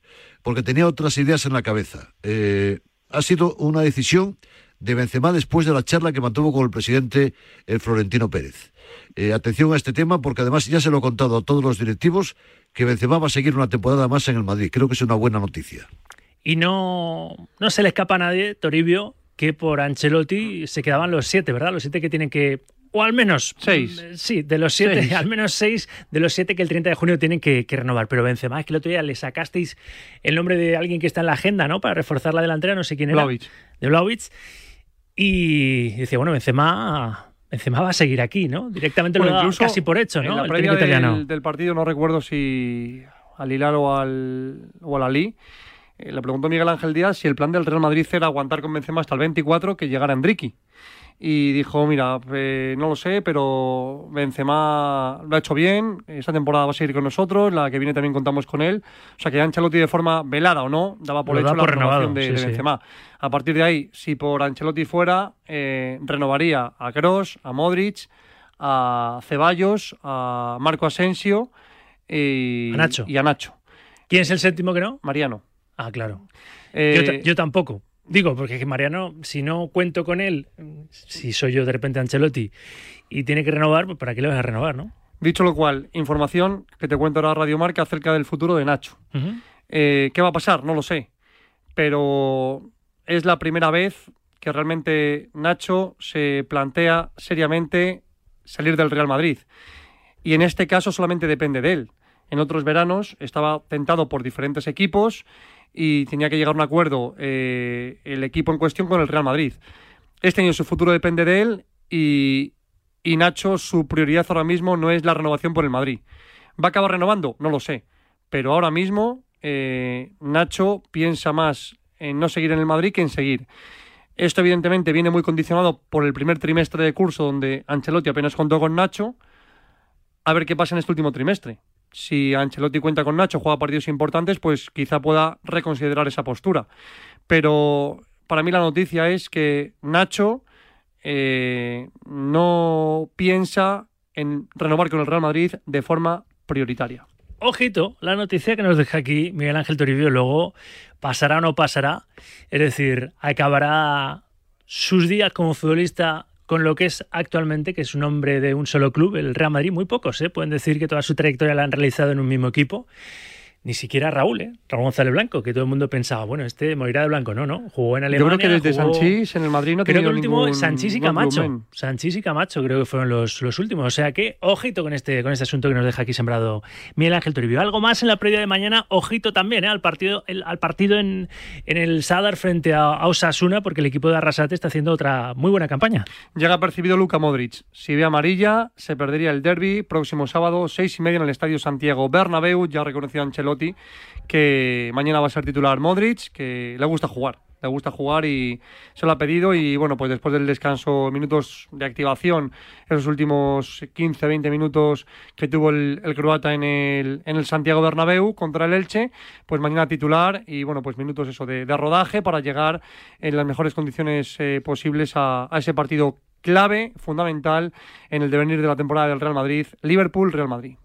porque tenía otras ideas en la cabeza. Eh, ha sido una decisión de Benzema después de la charla que mantuvo con el presidente eh, Florentino Pérez. Eh, atención a este tema porque además ya se lo he contado a todos los directivos que Benzema va a seguir una temporada más en el Madrid. Creo que es una buena noticia. Y no, no se le escapa a nadie, Toribio, que por Ancelotti se quedaban los siete, ¿verdad? Los siete que tienen que. O al menos. Seis. mm, Sí, de los siete, Seis. al menos seis de los siete que el 30 de junio tienen que, que renovar. Pero Benzema, es que el otro día le sacasteis el nombre de alguien que está en la agenda, ¿no? Para reforzar la delantera, no sé quién era. Vlahovic. De Vlahovic. Y decía, bueno, Benzema. Benzema va a seguir aquí, ¿no? Directamente Bueno, lo da incluso casi por hecho, En ¿no? la El previa del, del partido no recuerdo si al Hilal o al, o al Ali. eh, le preguntó Miguel Ángel Díaz si el plan del Real Madrid era aguantar con Benzema hasta el 24 que llegara Enrique. Y dijo, mira, eh, no lo sé, pero Benzema lo ha hecho bien, esta temporada va a seguir con nosotros, la que viene también contamos con él. O sea que Ancelotti de forma velada o no, daba por Lo da hecho la renovación de, sí, de sí. A partir de ahí, si por Ancelotti fuera, eh, renovaría a Kroos, a Modric, a Ceballos, a Marco Asensio y A Nacho. y a Nacho. ¿Quién es el séptimo que no? Mariano. Ah, claro. Eh, yo, ta- yo tampoco. Digo, porque que Mariano, si no cuento con él, si soy yo de repente Ancelotti y tiene que renovar, pues ¿para qué le vas a renovar, no? Dicho lo cual, información que te cuento ahora Radio Marca acerca del futuro de Nacho. Eh, ¿Qué va a pasar? No lo sé. Pero es la primera vez que realmente Nacho se plantea seriamente salir del Real Madrid. Y en este caso solamente depende de él. En otros veranos estaba tentado por diferentes equipos y tenía que llegar a un acuerdo eh, el equipo en cuestión con el Real Madrid. Este año su futuro depende de él y, y Nacho su prioridad ahora mismo no es la renovación por el Madrid. ¿Va a acabar renovando? No lo sé. Pero ahora mismo eh, Nacho piensa más en no seguir en el Madrid que en seguir. Esto evidentemente viene muy condicionado por el primer trimestre de curso donde Ancelotti apenas contó con Nacho. a ver qué pasa en este último trimestre. Si Ancelotti cuenta con Nacho, juega partidos importantes, pues quizá pueda reconsiderar esa postura. Pero para mí la noticia es que Nacho eh, no piensa en renovar con el Real Madrid de forma prioritaria. Ojito, la noticia que nos deja aquí Miguel Ángel Toribio, luego pasará o no pasará. Es decir, acabará sus días como futbolista con lo que es actualmente, que es un hombre de un solo club, el Real Madrid. Muy pocos, ¿eh? pueden decir que toda su trayectoria la han realizado en un mismo equipo. Ni siquiera Raúl, ¿eh? Raúl González Blanco, que todo el mundo pensaba, bueno, este morirá de blanco. No, no. Jugó en Alemania. Yo creo que desde jugó- Sanchís en el Madrid no Creo que el último ningún Sanchís y Camacho. Sanchís y Camacho creo que fueron los, los últimos. O sea que, ojito con este, con este asunto que nos deja aquí sembrado Miguel Ángel Toribio. Algo más en la previa de mañana, ojito también ¿eh? al partido, el- al partido en, en el Sadar frente a, a Osasuna, porque el equipo de Arrasate está haciendo otra muy buena campaña. Llega percibido Luka Modric. Si ve amarilla, se perdería el derby próximo sábado, seis y media en el Estadio Santiago Bernabéu. Ya reconoció Ancelotti que mañana va a ser titular Modric, que le gusta jugar. Le gusta jugar y se lo ha pedido. Y bueno, pues después del descanso, minutos de activación, esos últimos 15-20 minutos que tuvo el, croata en el, en el Santiago Bernabéu contra el Elche, pues mañana titular y bueno, pues minutos eso de, rodaje para llegar en las mejores condiciones eh, posibles a, a ese partido clave, fundamental en el devenir de la temporada del Real Madrid, Liverpool-Real Madrid.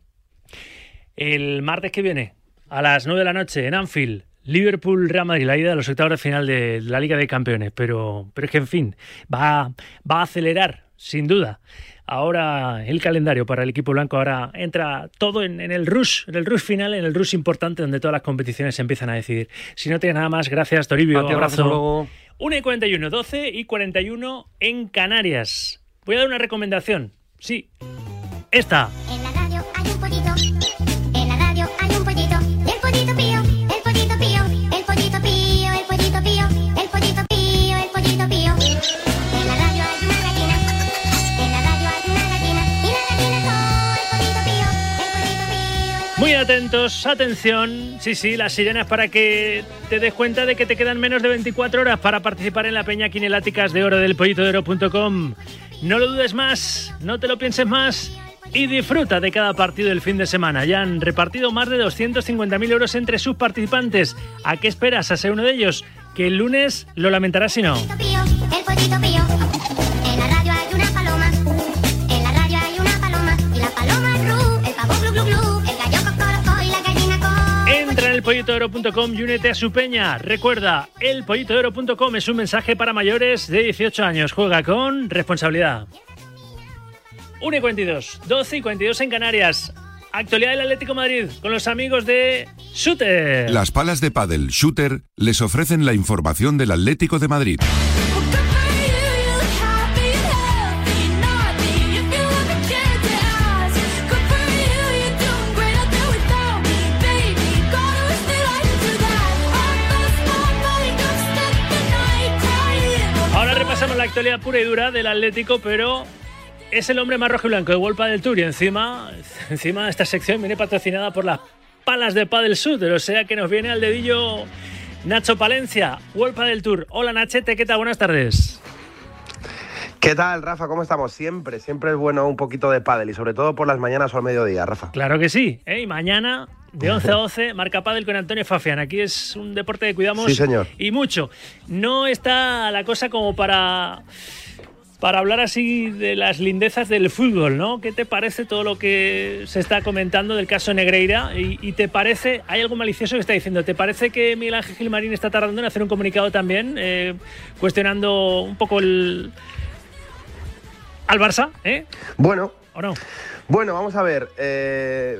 El martes que viene, a las 9 de la noche, en Anfield, Liverpool Real Madrid, la ida de los octavos de final de la Liga de Campeones. Pero, pero es que, en fin, va, va a acelerar, sin duda. Ahora el calendario para el equipo blanco ahora entra todo en, en el rush, en el rush final, en el rush importante donde todas las competiciones se empiezan a decidir. Si no tienes nada más, gracias Toribio. A ti, abrazo, luego. 1 y 41, 12 y 41 en Canarias. Voy a dar una recomendación. Sí, esta. En la radio hay un pollito. Atentos, atención. Sí, sí, las sirenas para que te des cuenta de que te quedan menos de 24 horas para participar en la Peña Quineláticas de Oro del pollitodeoro.com. No lo dudes más, no te lo pienses más y disfruta de cada partido del fin de semana. Ya han repartido más de 250.000 euros entre sus participantes. ¿A qué esperas a ser uno de ellos? Que el lunes lo lamentarás si no. Pío, el pollito pío. En la radio hay elpollitodeoro.com y únete a su peña. Recuerda, elpollitodeoro.com es un mensaje para mayores de 18 años. Juega con responsabilidad. 1 y 42, 12 y 42 en Canarias. Actualidad del Atlético Madrid con los amigos de Shooter. Las palas de pádel Shooter les ofrecen la información del Atlético de Madrid. Actualidad pura y dura del Atlético, pero es el hombre más rojo y blanco de Wolpa del Tour y encima, encima esta sección viene patrocinada por las palas de Padel Shooter, o sea que nos viene al dedillo Nacho Palencia, Wolpa del Tour. Hola Nachete, ¿qué tal? Buenas tardes. ¿Qué tal, Rafa? ¿Cómo estamos? Siempre, siempre es bueno un poquito de pádel y sobre todo por las mañanas o al mediodía, Rafa. Claro que sí. ¿eh? Y mañana, de 11 a 12, marca pádel con Antonio Fafián. Aquí es un deporte que cuidamos Sí, señor. y mucho. No está la cosa como para para hablar así de las lindezas del fútbol, ¿no? ¿Qué te parece todo lo que se está comentando del caso Negreira? ¿Y, y te parece, hay algo malicioso que está diciendo, ¿te parece que Miguel Ángel Gilmarín está tardando en hacer un comunicado también, eh, cuestionando un poco el, al Barça, ¿eh? Bueno. ¿O no? Bueno, vamos a ver. eh,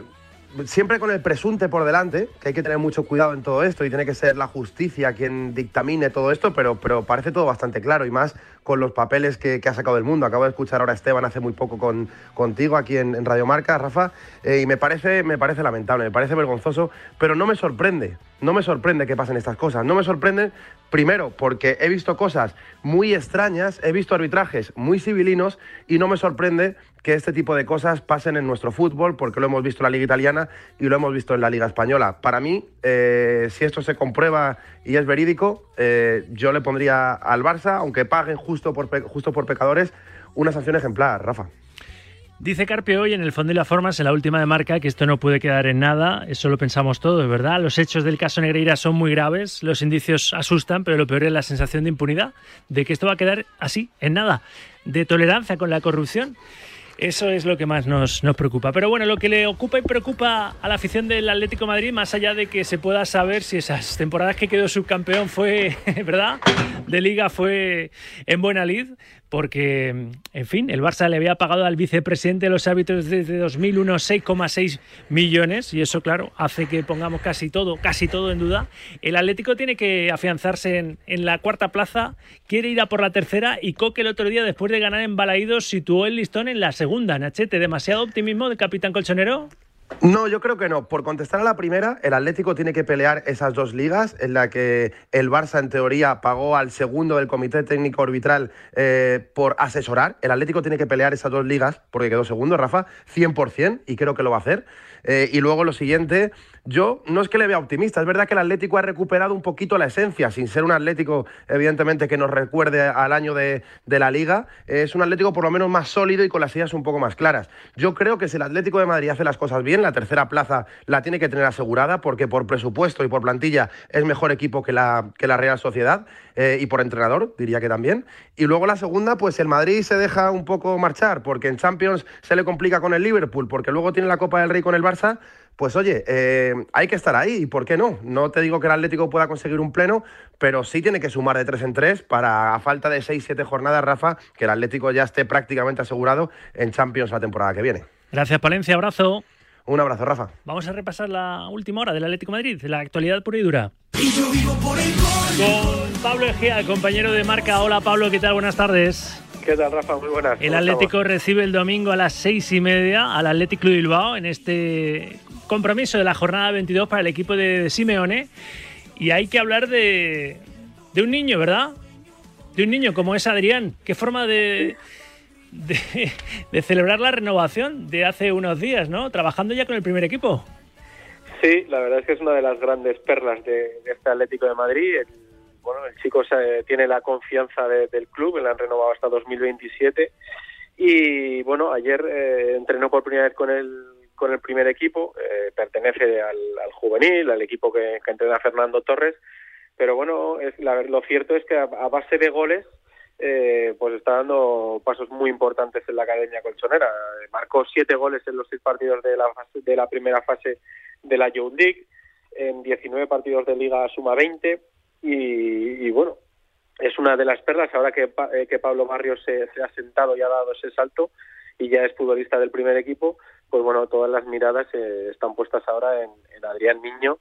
siempre con el presunte por delante, que hay que tener mucho cuidado en todo esto y tiene que ser la justicia quien dictamine todo esto, pero, pero parece todo bastante claro y más con los papeles que, ha sacado del mundo. Acabo de escuchar ahora a Esteban hace muy poco con, contigo aquí en, en Radio Marca, Rafa, eh, y me parece, me parece lamentable, me parece vergonzoso, pero no me sorprende, no me sorprende que pasen estas cosas. No me sorprende, primero, porque he visto cosas muy extrañas, he visto arbitrajes muy civilinos y no me sorprende que este tipo de cosas pasen en nuestro fútbol, porque lo hemos visto en la Liga Italiana y lo hemos visto en la Liga Española. Para mí, eh, si esto se comprueba y es verídico, eh, yo le pondría al Barça, aunque paguen justo por, justo por pecadores, una sanción ejemplar, Rafa. Dice Carpio hoy en el fondo y las formas, en la última de marca, que esto no puede quedar en nada. Eso lo pensamos todos, ¿verdad? Los hechos del caso Negreira son muy graves, los indicios asustan, pero lo peor es la sensación de impunidad, de que esto va a quedar así, en nada, de tolerancia con la corrupción. Eso es lo que más nos, nos preocupa. Pero bueno, lo que le ocupa y preocupa a la afición del Atlético Madrid, más allá de que se pueda saber si esas temporadas que quedó subcampeón fue, ¿verdad? De liga fue en buena lid, porque, en fin, el Barça le había pagado al vicepresidente de los árbitros desde 2001 6,6 millones y eso, claro, hace que pongamos casi todo, casi todo en duda. El Atlético tiene que afianzarse en, la cuarta plaza, quiere ir a por la tercera y Coque el otro día, después de ganar en Balaídos, situó el listón en la segunda. Nachete, ¿demasiado optimismo del capitán colchonero? No, yo creo que no. Por contestar a la primera, el Atlético tiene que pelear esas dos ligas en la que el Barça, en teoría, pagó al segundo del Comité Técnico Arbitral eh, por asesorar. El Atlético tiene que pelear esas dos ligas, porque quedó segundo, Rafa, 100%, y creo que lo va a hacer. Eh, y luego lo siguiente, yo no es que le vea optimista, es verdad que el Atlético ha recuperado un poquito la esencia, sin ser un Atlético, evidentemente, que nos recuerde al año de, de la liga. Es un Atlético por lo menos más sólido y con las ideas un poco más claras. Yo creo que si el Atlético de Madrid hace las cosas bien, la tercera plaza la tiene que tener asegurada, porque por presupuesto y por plantilla es mejor equipo que la, que la Real Sociedad. eh, y por entrenador, diría que también. Y luego la segunda, pues el Madrid se deja un poco marchar, porque en Champions se le complica con el Liverpool, porque luego tiene la Copa del Rey con el Barça. Pues oye, eh, hay que estar ahí, ¿y por qué no? No te digo que el Atlético pueda conseguir un pleno, pero sí tiene que sumar de tres en tres para, a falta de seis, siete jornadas, Rafa, que el Atlético ya esté prácticamente asegurado en Champions la temporada que viene. Gracias, Palencia. Abrazo. Un abrazo, Rafa. Vamos a repasar la última hora del Atlético de Madrid, la actualidad pura y dura. Con Pablo Egea, compañero de marca. Hola, Pablo, ¿qué tal? Buenas tardes. ¿Qué tal, Rafa? Muy buenas. El ¿Cómo Atlético estamos? recibe el domingo a las seis y media al Atlético de Bilbao en este compromiso de la jornada 22 para el equipo de Simeone. Y hay que hablar de, de un niño, ¿verdad? De un niño como es Adrián. ¿Qué forma de, de, de celebrar la renovación de hace unos días, ¿no? Trabajando ya con el primer equipo. Sí, la verdad es que es una de las grandes perlas de, de este Atlético de Madrid. El, bueno, el chico se- tiene la confianza de- del club, le han renovado hasta 2027. Y bueno, ayer eh, entrenó por primera vez con el, con el primer equipo, eh, pertenece al, al juvenil, al equipo que, entrena Fernando Torres. Pero bueno, es, la- lo cierto es que a, base de goles eh, pues está dando pasos muy importantes en la academia colchonera. Marcó siete goles en los seis partidos de la, fase- de la primera fase de la Youth League. En 19 partidos de liga suma 20. Y, y bueno, es una de las perlas ahora que, eh, que Pablo Barrios se, se ha sentado y ha dado ese salto y ya es futbolista del primer equipo, pues bueno, todas las miradas eh, están puestas ahora en, Adrián Niño,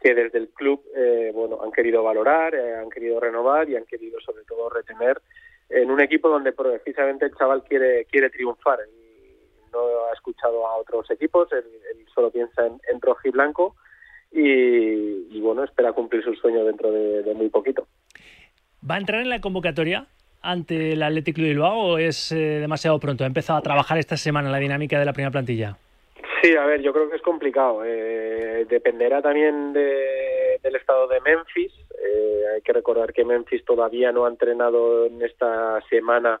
que desde el club eh, bueno han querido valorar, eh, han querido renovar y han querido sobre todo retener en un equipo donde precisamente el chaval quiere quiere triunfar. Él no ha escuchado a otros equipos, él, solo piensa en, en y blanco y, y, bueno, espera cumplir su sueño dentro de, de muy poquito. ¿Va a entrar en la convocatoria ante el Atlético de Bilbao o es eh, demasiado pronto? Ha empezado a trabajar esta semana la dinámica de la primera plantilla. Sí, a ver, yo creo que es complicado. Eh, dependerá también de- del estado de Memphis. Eh, hay que recordar que Memphis todavía no ha entrenado en esta semana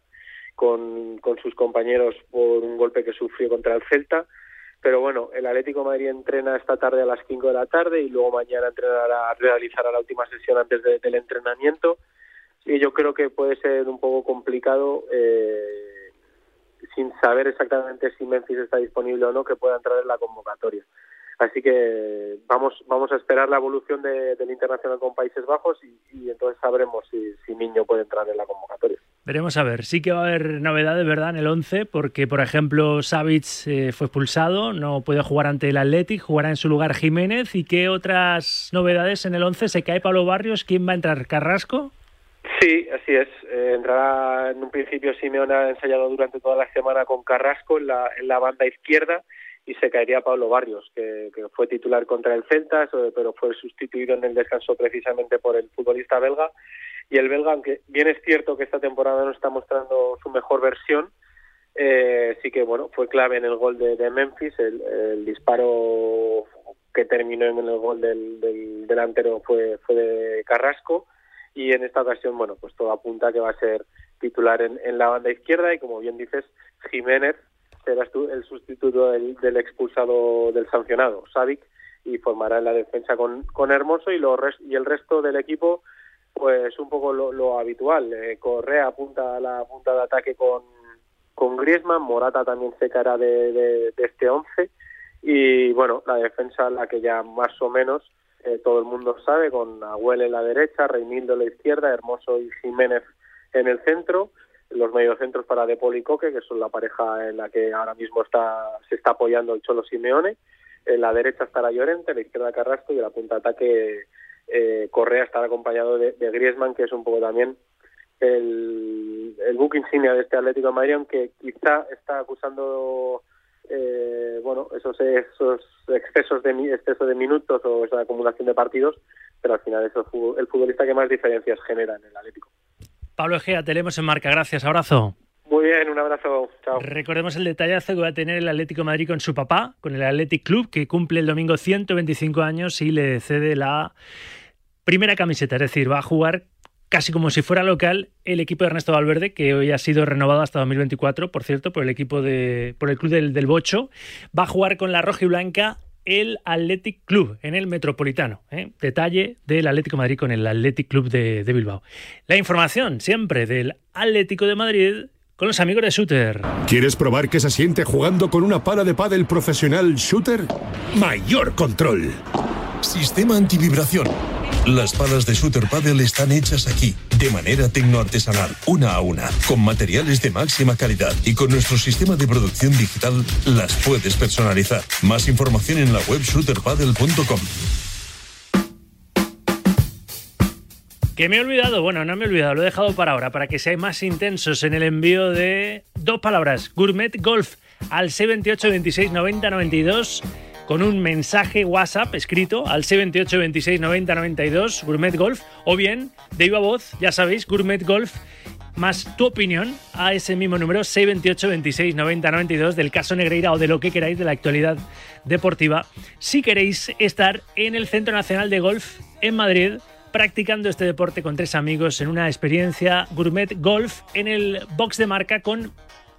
con, con sus compañeros por un golpe que sufrió contra el Celta. Pero bueno, el Atlético Madrid entrena esta tarde a las 5 de la tarde y luego mañana entrenará, realizará la última sesión antes de- del entrenamiento. Y yo creo que puede ser un poco complicado eh, sin saber exactamente si Memphis está disponible o no, que pueda entrar en la convocatoria. Así que vamos vamos a esperar la evolución de- del internacional con Países Bajos y, y entonces sabremos si, si Niño puede entrar en la convocatoria. Veremos a ver. Sí que va a haber novedades, ¿verdad? En el 11, porque, por ejemplo, Savic eh, fue expulsado, no puede jugar ante el Athletic, jugará en su lugar Jiménez. ¿Y qué otras novedades en el 11? ¿Se cae Pablo Barrios? ¿Quién va a entrar? ¿Carrasco? Sí, así es. Eh, entrará en un principio Simeone ha ensayado durante toda la semana con Carrasco en la, en la banda izquierda y se caería Pablo Barrios, que, que fue titular contra el Celta, so- pero fue sustituido en el descanso precisamente por el futbolista belga. Y el belga, aunque bien es cierto que esta temporada no está mostrando su mejor versión, eh, sí que bueno fue clave en el gol de, de Memphis. El, disparo que terminó en el gol del, del delantero fue, fue de Carrasco y en esta ocasión, bueno, pues todo apunta que va a ser titular en, en la banda izquierda y como bien dices, Jiménez será el sustituto del, del expulsado del sancionado, Savic, y formará en la defensa con, con Hermoso y, lo res- y el resto del equipo, pues un poco lo, lo habitual. Eh, Correa apunta a la punta de ataque con, con Griezmann, Morata también se cara de, de- este 11 y bueno, la defensa la que ya más o menos eh, todo el mundo sabe, con Agüel en la derecha, Reinildo en la izquierda, Hermoso y Jiménez en el centro, los mediocentros para De Paul y Coque, que son la pareja en la que ahora mismo está se está apoyando el Cholo Simeone, en la derecha estará Llorente, en la izquierda Carrasco y en la punta de ataque eh, Correa estará acompañado de, Griezmann, que es un poco también el, el buque insignia de este Atlético de Madrid, aunque quizá está acusando eh, bueno esos esos excesos de exceso de minutos o esa acumulación de partidos, pero al final es el futbolista que más diferencias genera en el Atlético. Pablo Egea, te leemos en marca. Gracias, abrazo. Muy bien, un abrazo, chao. Recordemos el detallazo que va a tener el Atlético Madrid con su papá, con el Athletic Club, que cumple el domingo 125 años y le cede la primera camiseta. Es decir, va a jugar casi como si fuera local el equipo de Ernesto Valverde, que hoy ha sido renovado hasta 2024, por cierto, por el equipo de, por el club del, Bocho. Va a jugar con la roja y blanca el Athletic Club en el Metropolitano. ¿eh? Detalle del Atlético Madrid con el Athletic Club de, de Bilbao. La información siempre del Atlético de Madrid con los amigos de Shooter. ¿Quieres probar qué se siente jugando con una pala de pádel profesional shooter? Mayor control. Sistema antivibración. Las palas de Shooter Paddle están hechas aquí, de manera tecnoartesanal, una a una, con materiales de máxima calidad y con nuestro sistema de producción digital las puedes personalizar. Más información en la web shooterpaddle.com. Que me he olvidado, bueno, no me he olvidado, lo he dejado para ahora, para que seáis más intensos en el envío de dos palabras, Gourmet Golf al C28 26 90 92 con un mensaje WhatsApp escrito al C28 26 90 92 Gourmet Golf o bien de viva voz, ya sabéis, Gourmet Golf más tu opinión a ese mismo número 628 26 90 92 del caso Negreira o de lo que queráis de la actualidad deportiva si queréis estar en el Centro Nacional de Golf en Madrid practicando este deporte con tres amigos en una experiencia gourmet golf en el box de marca con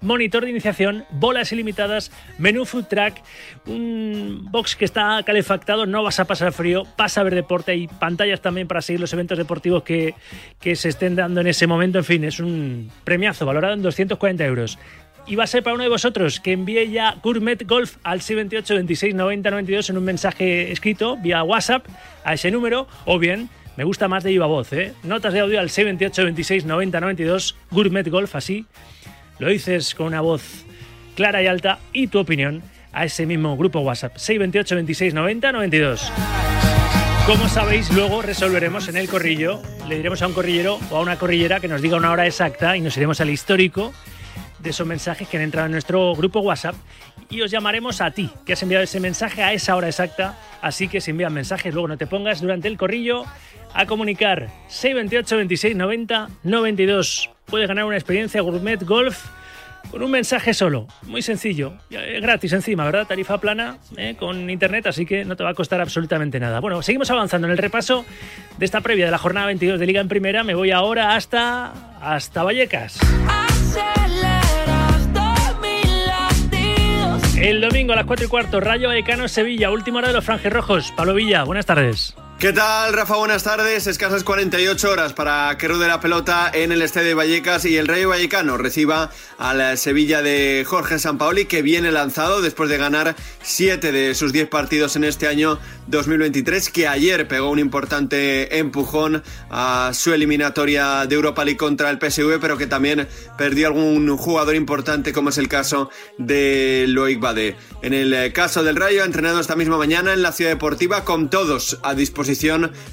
monitor de iniciación, bolas ilimitadas, menú food track, un box que está calefactado, no vas a pasar frío, vas a ver deporte y pantallas también para seguir los eventos deportivos que, que se estén dando en ese momento. En fin, es un premiazo valorado en 240 euros. Y va a ser para uno de vosotros que envíe ya Gourmet Golf al 628 26 90 92 en un mensaje escrito vía WhatsApp a ese número o bien me gusta más de viva voz, ¿eh? Notas de audio al 628 26 90 92 Gourmet Golf, así lo dices con una voz clara y alta y tu opinión a ese mismo grupo WhatsApp 628 26 90 92. Como sabéis, luego resolveremos en el corrillo, le diremos a un corrillero o a una corrillera que nos diga una hora exacta y nos iremos al histórico de esos mensajes que han entrado en nuestro grupo WhatsApp y os llamaremos a ti, que has enviado ese mensaje a esa hora exacta. Así que si envían mensajes, luego no te pongas durante el corrillo a comunicar 628 26 90 92. Puedes ganar una experiencia Gourmet Golf con un mensaje solo. Muy sencillo. Eh, Gratis encima, ¿verdad? Tarifa plana eh, con internet, así que no te va a costar absolutamente nada. Bueno, seguimos avanzando en el repaso de esta previa de la jornada 22 de Liga en Primera. Me voy ahora hasta, hasta Vallecas. El domingo a las 4 y cuarto, Rayo Vallecano, Sevilla, última hora de los franjerrojos. Pablo Villa, buenas tardes. ¿Qué tal, Rafa? Buenas tardes. Escasas 48 horas para que ruede la pelota en el Estadio de Vallecas y el Rayo Vallecano reciba al Sevilla de Jorge Sampaoli, que viene lanzado después de ganar 7 de sus 10 partidos en este año 2023, que ayer pegó un importante empujón a su eliminatoria de Europa League contra el PSV, pero que también perdió algún jugador importante, como es el caso de Loic Bade. En el eh, caso del Rayo, ha entrenado esta misma mañana en la Ciudad Deportiva con todos a disposición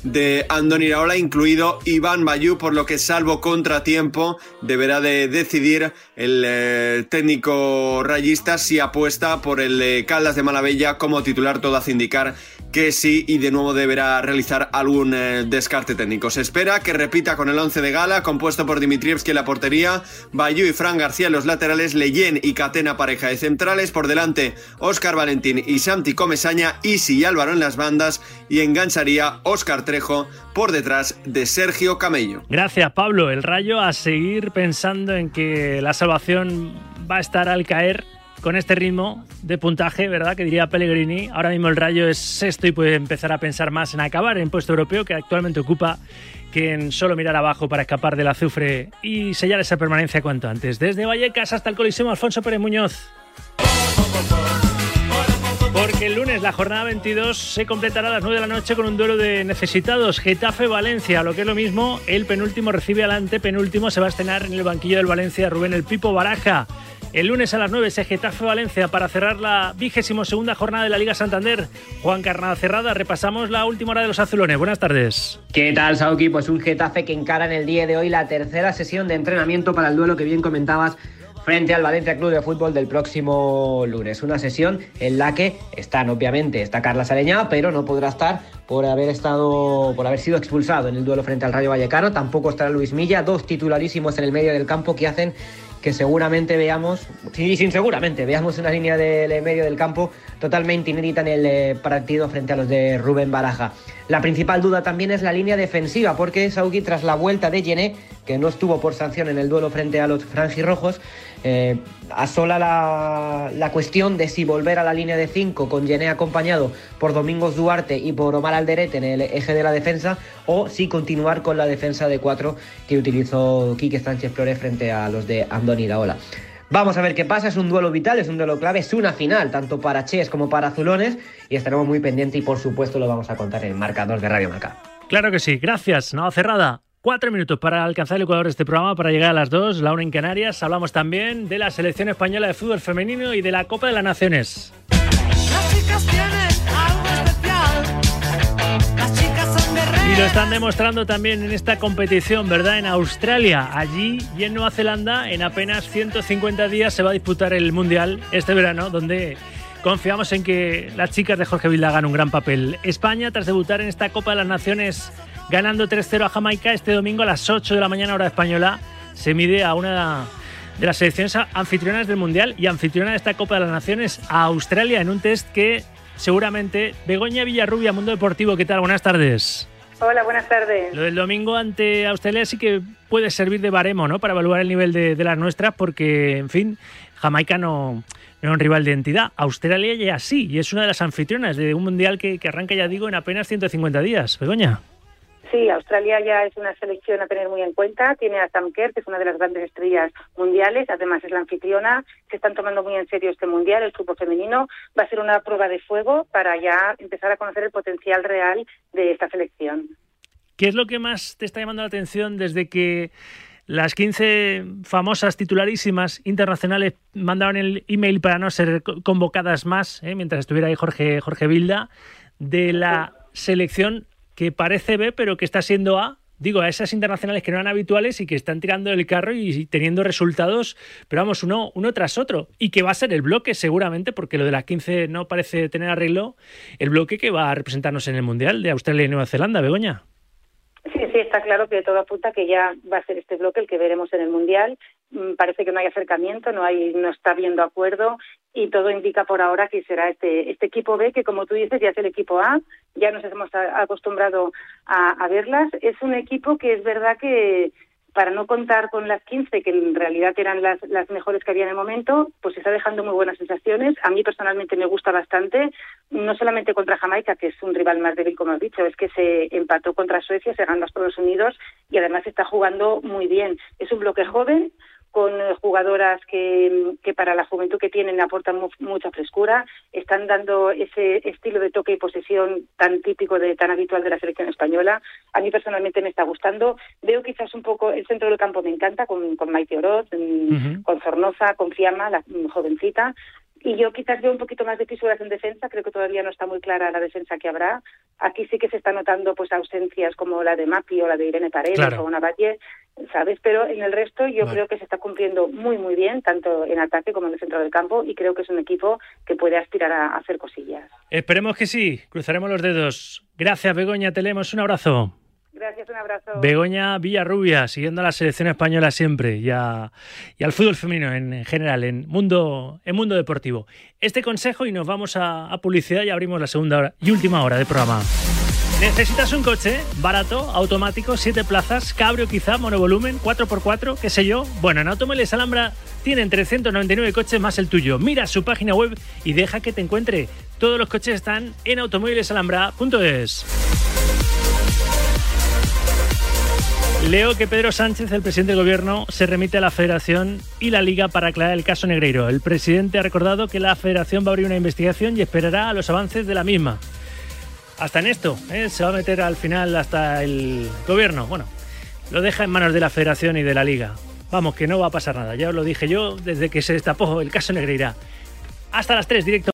de Andoni Iraola, incluido Iván Bayú, por lo que salvo contratiempo deberá de decidir el eh, técnico rayista si apuesta por el eh, Caldas de Malavella como titular, todo hace indicar que sí y de nuevo deberá realizar algún eh, descarte técnico. Se espera que repita con el 11 de gala, compuesto por Dimitrievski en la portería, Bayú y Fran García en los laterales, Leyen y Catena pareja de centrales, por delante Óscar Valentín y Santi Comesaña, Isi y Álvaro en las bandas y engancharía Óscar Trejo por detrás de Sergio Camello. Gracias, Pablo. El Rayo a seguir pensando en que la salvación va a estar al caer con este ritmo de puntaje, ¿verdad? Que diría Pellegrini. Ahora mismo el Rayo es sexto y puede empezar a pensar más en acabar en puesto europeo que actualmente ocupa que en solo mirar abajo para escapar del azufre y sellar esa permanencia cuanto antes. Desde Vallecas hasta el Coliseo Alfonso Pérez Muñoz. Porque el lunes la jornada 22 se completará a las 9 de la noche con un duelo de necesitados. Getafe-Valencia, lo que es lo mismo, el penúltimo recibe al antepenúltimo. Se va a estrenar en el banquillo del Valencia Rubén el Pipo Baraja. El lunes a las 9 ese Getafe-Valencia para cerrar la vigésimo segunda jornada de la Liga Santander. Juan Carnada Cerrada, repasamos la última hora de los azulones. Buenas tardes. ¿Qué tal, Sauki? Pues un Getafe que encara en el día de hoy la tercera sesión de entrenamiento para el duelo que bien comentabas frente al Valencia Club de Fútbol del próximo lunes. Una sesión en la que están, obviamente, está Carla Sareña, pero no podrá estar por haber estado, por haber sido expulsado en el duelo frente al Rayo Vallecano. Tampoco estará Luis Milla, dos titularísimos en el medio del campo que hacen que seguramente veamos, sí, sin seguramente, veamos una línea del medio del campo totalmente inédita en el eh, partido frente a los de Rubén Baraja. La principal duda también es la línea defensiva, porque Sauki, tras la vuelta de Yené, que no estuvo por sanción en el duelo frente a los franjirrojos, eh, asola la, la, cuestión de si volver a la línea de 5 con Yené acompañado por Domingos Duarte y por Omar Alderete en el eje de la defensa o si continuar con la defensa de 4 que utilizó Quique Sánchez Flores frente a los de Andoni Iraola. Vamos a ver qué pasa, es un duelo vital, es un duelo clave, es una final, tanto para Ches como para Azulones, y estaremos muy pendientes y por supuesto lo vamos a contar en el marcador de Radio Marca. Claro que sí, gracias, nada cerrada. Cuatro minutos para alcanzar el Ecuador de este programa, para llegar a las dos, la una en Canarias. Hablamos también de la selección española de fútbol femenino y de la Copa de las Naciones. Las chicas tienen algo especial. Las chicas son Y lo están demostrando también en esta competición, ¿verdad? En Australia, allí y en Nueva Zelanda, en apenas 150 días se va a disputar el Mundial este verano, donde confiamos en que las chicas de Jorge Vilda hagan un gran papel. España, tras debutar en esta Copa de las Naciones ganando 3-0 a Jamaica este domingo a las 8 de la mañana hora española, se mide a una de las selecciones anfitrionas del Mundial y anfitriona de esta Copa de las Naciones a Australia en un test que seguramente Begoña Villarrubia, Mundo Deportivo, ¿qué tal? Buenas tardes. Hola, buenas tardes. Lo del domingo ante Australia sí que puede servir de baremo, ¿no? Para evaluar el nivel de, de las nuestras, porque, en fin, Jamaica no, no era un rival de entidad. Australia ya sí, y es una de las anfitrionas de un mundial que, que arranca, ya digo, en apenas 150 días. Begoña. Sí, Australia ya es una selección a tener muy en cuenta. Tiene a Sam Kerr, que es una de las grandes estrellas mundiales. Además, es la anfitriona. Se están tomando muy en serio este mundial, el fútbol femenino. Va a ser una prueba de fuego para ya empezar a conocer el potencial real de esta selección. ¿Qué es lo que más te está llamando la atención desde que las 15 famosas titularísimas internacionales mandaron el email para no ser convocadas más, eh, mientras estuviera ahí Jorge, Jorge Vilda, de la selección que parece B, pero que está siendo A. Digo, a esas internacionales que no eran habituales y que están tirando el carro y teniendo resultados, pero vamos, uno, uno tras otro. Y que va a ser el bloque, seguramente, porque lo de las 15 no parece tener arreglo, el bloque que va a representarnos en el Mundial de Australia y Nueva Zelanda, Begoña. Sí, sí, está claro que todo apunta que ya va a ser este bloque el que veremos en el Mundial. Mm, Parece que no hay acercamiento, no hay, no está habiendo acuerdo y todo indica por ahora que será este, este equipo B, que como tú dices ya es el equipo A, ya nos hemos acostumbrado a, a verlas. Es un equipo que es verdad que para no contar con las 15, que en realidad eran las, las mejores que había en el momento, pues está dejando muy buenas sensaciones. A mí personalmente me gusta bastante, no solamente contra Jamaica, que es un rival más débil, como has dicho, es que se empató contra Suecia, se ganó a Estados Unidos y además está jugando muy bien. Es un bloque joven, con eh, jugadoras que, que para la juventud que tienen aportan mu- mucha frescura, están dando ese estilo de toque y posesión tan típico, de tan habitual de la selección española. A mí personalmente me está gustando. Veo quizás un poco el centro del campo me encanta, con, con Maite Oroz, mm, con Zornoza, con Fiamma, la mm, jovencita. Y yo quizás veo un poquito más de fisuras en defensa, creo que todavía no está muy clara la defensa que habrá. Aquí sí que se está notando pues ausencias como la de Mapi o la de Irene Paredes Claro. o Navalle, ¿sabes? Pero en el resto yo creo que se está cumpliendo muy muy bien, tanto en ataque como en el centro del campo, y creo que es un equipo que puede aspirar a, a hacer cosillas. Esperemos que sí, cruzaremos los dedos. Gracias, Begoña, te leemos un abrazo. Gracias, un abrazo. Begoña Villarrubia, siguiendo a la selección española siempre y, a- y al fútbol femenino en general, en mundo, en mundo deportivo. Este consejo y nos vamos a, a publicidad y abrimos la segunda hora y última hora del programa. ¿Necesitas un coche? Barato, automático, 7 plazas, cabrio quizá, monovolumen, 4x4, qué sé yo. Bueno, en Automóviles Alhambra tienen 399 coches más el tuyo. Mira su página web y deja que te encuentre. Todos los coches están en automóvilesalhambra.es. Leo que Pedro Sánchez, el presidente del gobierno, se remite a la federación y la liga para aclarar el caso Negreiro. El presidente ha recordado que la federación va a abrir una investigación y esperará a los avances de la misma. Hasta en esto, ¿eh? se va a meter al final hasta el gobierno. Bueno, lo deja en manos de la federación y de la liga. Vamos, que no va a pasar nada. Ya os lo dije yo desde que se destapó el caso Negreira. Hasta las 3, directo.